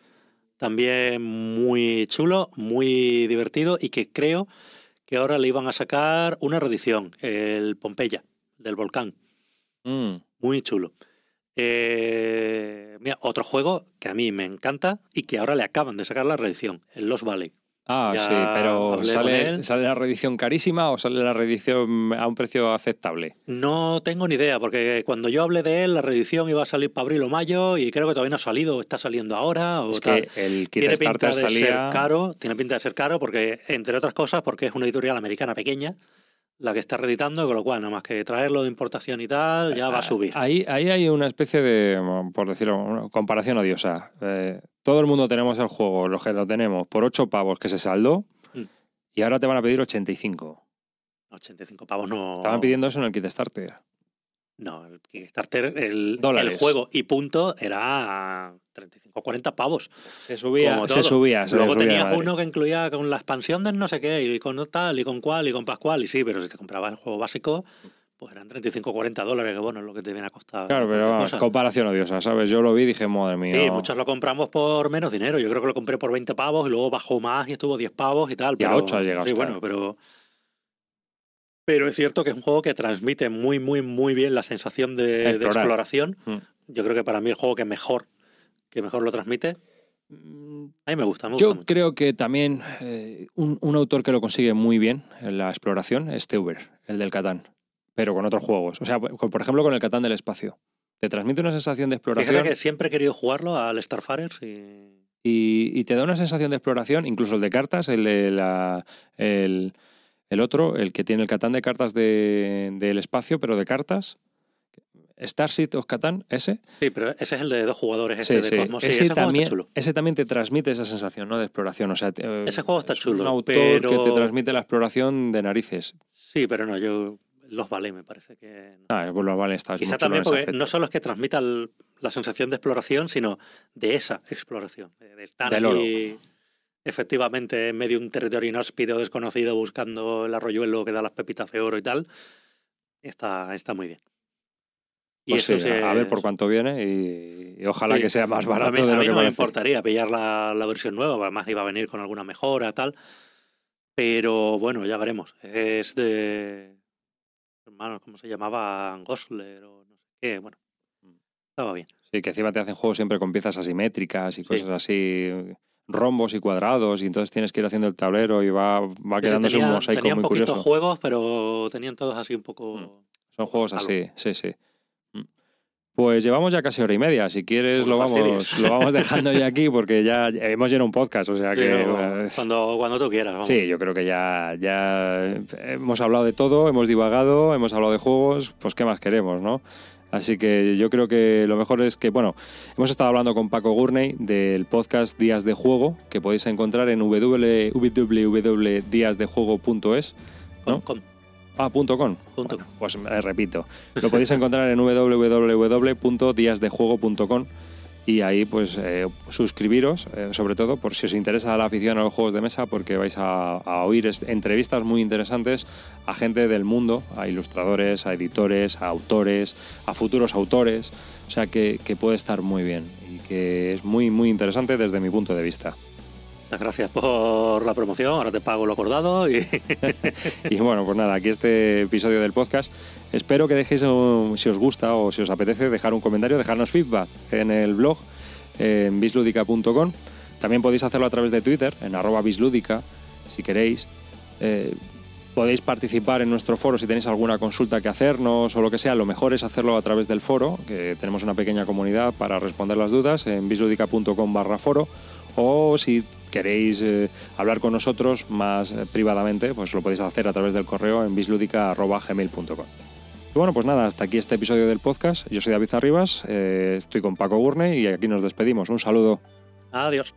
también muy chulo, muy divertido y que creo que ahora le iban a sacar una reedición, el Pompeya, del volcán. Mm. Muy chulo. Eh, mira, otro juego que a mí me encanta y que ahora le acaban de sacar la reedición, el Lost Valley. Ah, sí, pero ¿sale, ¿sale la reedición carísima o sale la reedición a un precio aceptable? No tengo ni idea, porque cuando yo hablé de él, la reedición iba a salir para abril o mayo y creo que todavía no ha salido, está saliendo ahora. O es que el tiene pinta de salía... ser caro, tiene pinta de ser caro, porque, entre otras cosas, porque es una editorial americana pequeña la que está reeditando, con lo cual, nada más que traerlo de importación y tal, ya va a subir. Ahí, ahí hay una especie de, por decirlo, una comparación odiosa. Eh, todo el mundo tenemos el juego, los que lo tenemos, por 8 pavos que se saldó, mm. y ahora te van a pedir 85. 85 pavos no. Estaban pidiendo eso en el Kickstarter. No, el Kickstarter, el, el juego y punto era 35 40 pavos. Se subía, se subía. Luego tenías uno que incluía con la expansión del no sé qué, y con tal, y con cual, y con pascual, y sí, pero si te comprabas el juego básico, pues eran 35 40 dólares, que bueno, es lo que te viene a costar. Claro, pero vamos, comparación odiosa, ¿sabes? Yo lo vi y dije, madre mía. Sí, muchos lo compramos por menos dinero. Yo creo que lo compré por 20 pavos y luego bajó más y estuvo 10 pavos y tal. Y a 8 ha llegado. Sí, bueno, pero pero es cierto que es un juego que transmite muy, muy, muy bien la sensación de, exploración. Mm. Yo creo que para mí el juego que mejor, que mejor lo transmite. A mí me gusta, mucho. Yo creo que también eh, un, autor que lo consigue muy bien en la exploración es Teuber, el del Catán, pero con otros juegos. O sea, por ejemplo, con el Catán del espacio. Te transmite una sensación de exploración. Fíjate que siempre he querido jugarlo al Starfarer y... y... te da una sensación de exploración, incluso el de cartas, el de la. El, el otro, el que tiene el Catán de cartas del de, espacio, pero de cartas. Starship of Catán, ese. Sí, pero ese es el de dos jugadores, este de Cosmos. ese, también, ese también te transmite esa sensación ¿no? de exploración. O sea, ese juego está chulo. Un autor que te transmite la exploración de narices. Sí, pero no, yo los vale, me parece que. Ah, pues los vale está Quizá también porque no solo es que transmita la sensación de exploración, sino de esa exploración. De estar ahí efectivamente en medio de un territorio inhóspito, desconocido, buscando el arroyuelo que da las pepitas de oro y tal, está, está muy bien. Y pues a ver por cuánto viene y, ojalá que sea más barato. A mí, de lo que no me importaría pillar la, la, versión nueva, además iba a venir con alguna mejora, tal. Pero bueno, ya veremos. Es de. Hermano, ¿cómo se llamaba? Gosler o no sé qué. Bueno, mm. estaba bien. Sí, que encima te hacen juegos siempre con piezas asimétricas y cosas así rombos y cuadrados y entonces tienes que ir haciendo el tablero y va, va quedándose un mosaico tenían muy curioso. juegos, pero tenían todos así un poco... Mm. Son juegos así, sí, sí. Mm. Pues llevamos ya casi hora y media. Si quieres lo vamos, lo vamos [LAUGHS] dejando ya aquí porque ya hemos llenado un podcast, o sea que cuando, cuando tú quieras. Sí, yo creo que ya ya hemos hablado de todo, hemos divagado, hemos hablado de juegos, pues qué más queremos, ¿no? Así que yo creo que lo mejor es que, bueno, hemos estado hablando con Paco Gurney del podcast Días de Juego, que podéis encontrar en www.díasdejuego.es. ¿no? Ah, punto .com. Punto pues eh, repito, lo podéis encontrar en [LAUGHS] www.díasdejuego.com y ahí pues eh, suscribiros, eh, sobre todo por si os interesa la afición a los juegos de mesa, porque vais a, oír entrevistas muy interesantes a gente del mundo, a ilustradores, a editores, a autores, a futuros autores, o sea que, que puede estar muy bien y que es muy muy interesante desde mi punto de vista. Gracias por la promoción, ahora te pago lo acordado. Y... [LAUGHS] y bueno, pues nada, aquí este episodio del podcast. Espero que dejéis, si os gusta o si os apetece, dejar un comentario, dejarnos feedback en el blog en bisludica.com. También podéis hacerlo a través de Twitter, en arroba bisludica, si queréis. Eh, podéis participar en nuestro foro si tenéis alguna consulta que hacernos o lo que sea. Lo mejor es hacerlo a través del foro, que tenemos una pequeña comunidad para responder las dudas en bisludica.com barra foro. O si queréis eh, hablar con nosotros más eh, privadamente, pues lo podéis hacer a través del correo en bisludica.gmail.com. Y bueno, pues nada, hasta aquí este episodio del podcast. Yo soy David Arribas, eh, estoy con Paco Gurne y aquí nos despedimos. Un saludo. Adiós.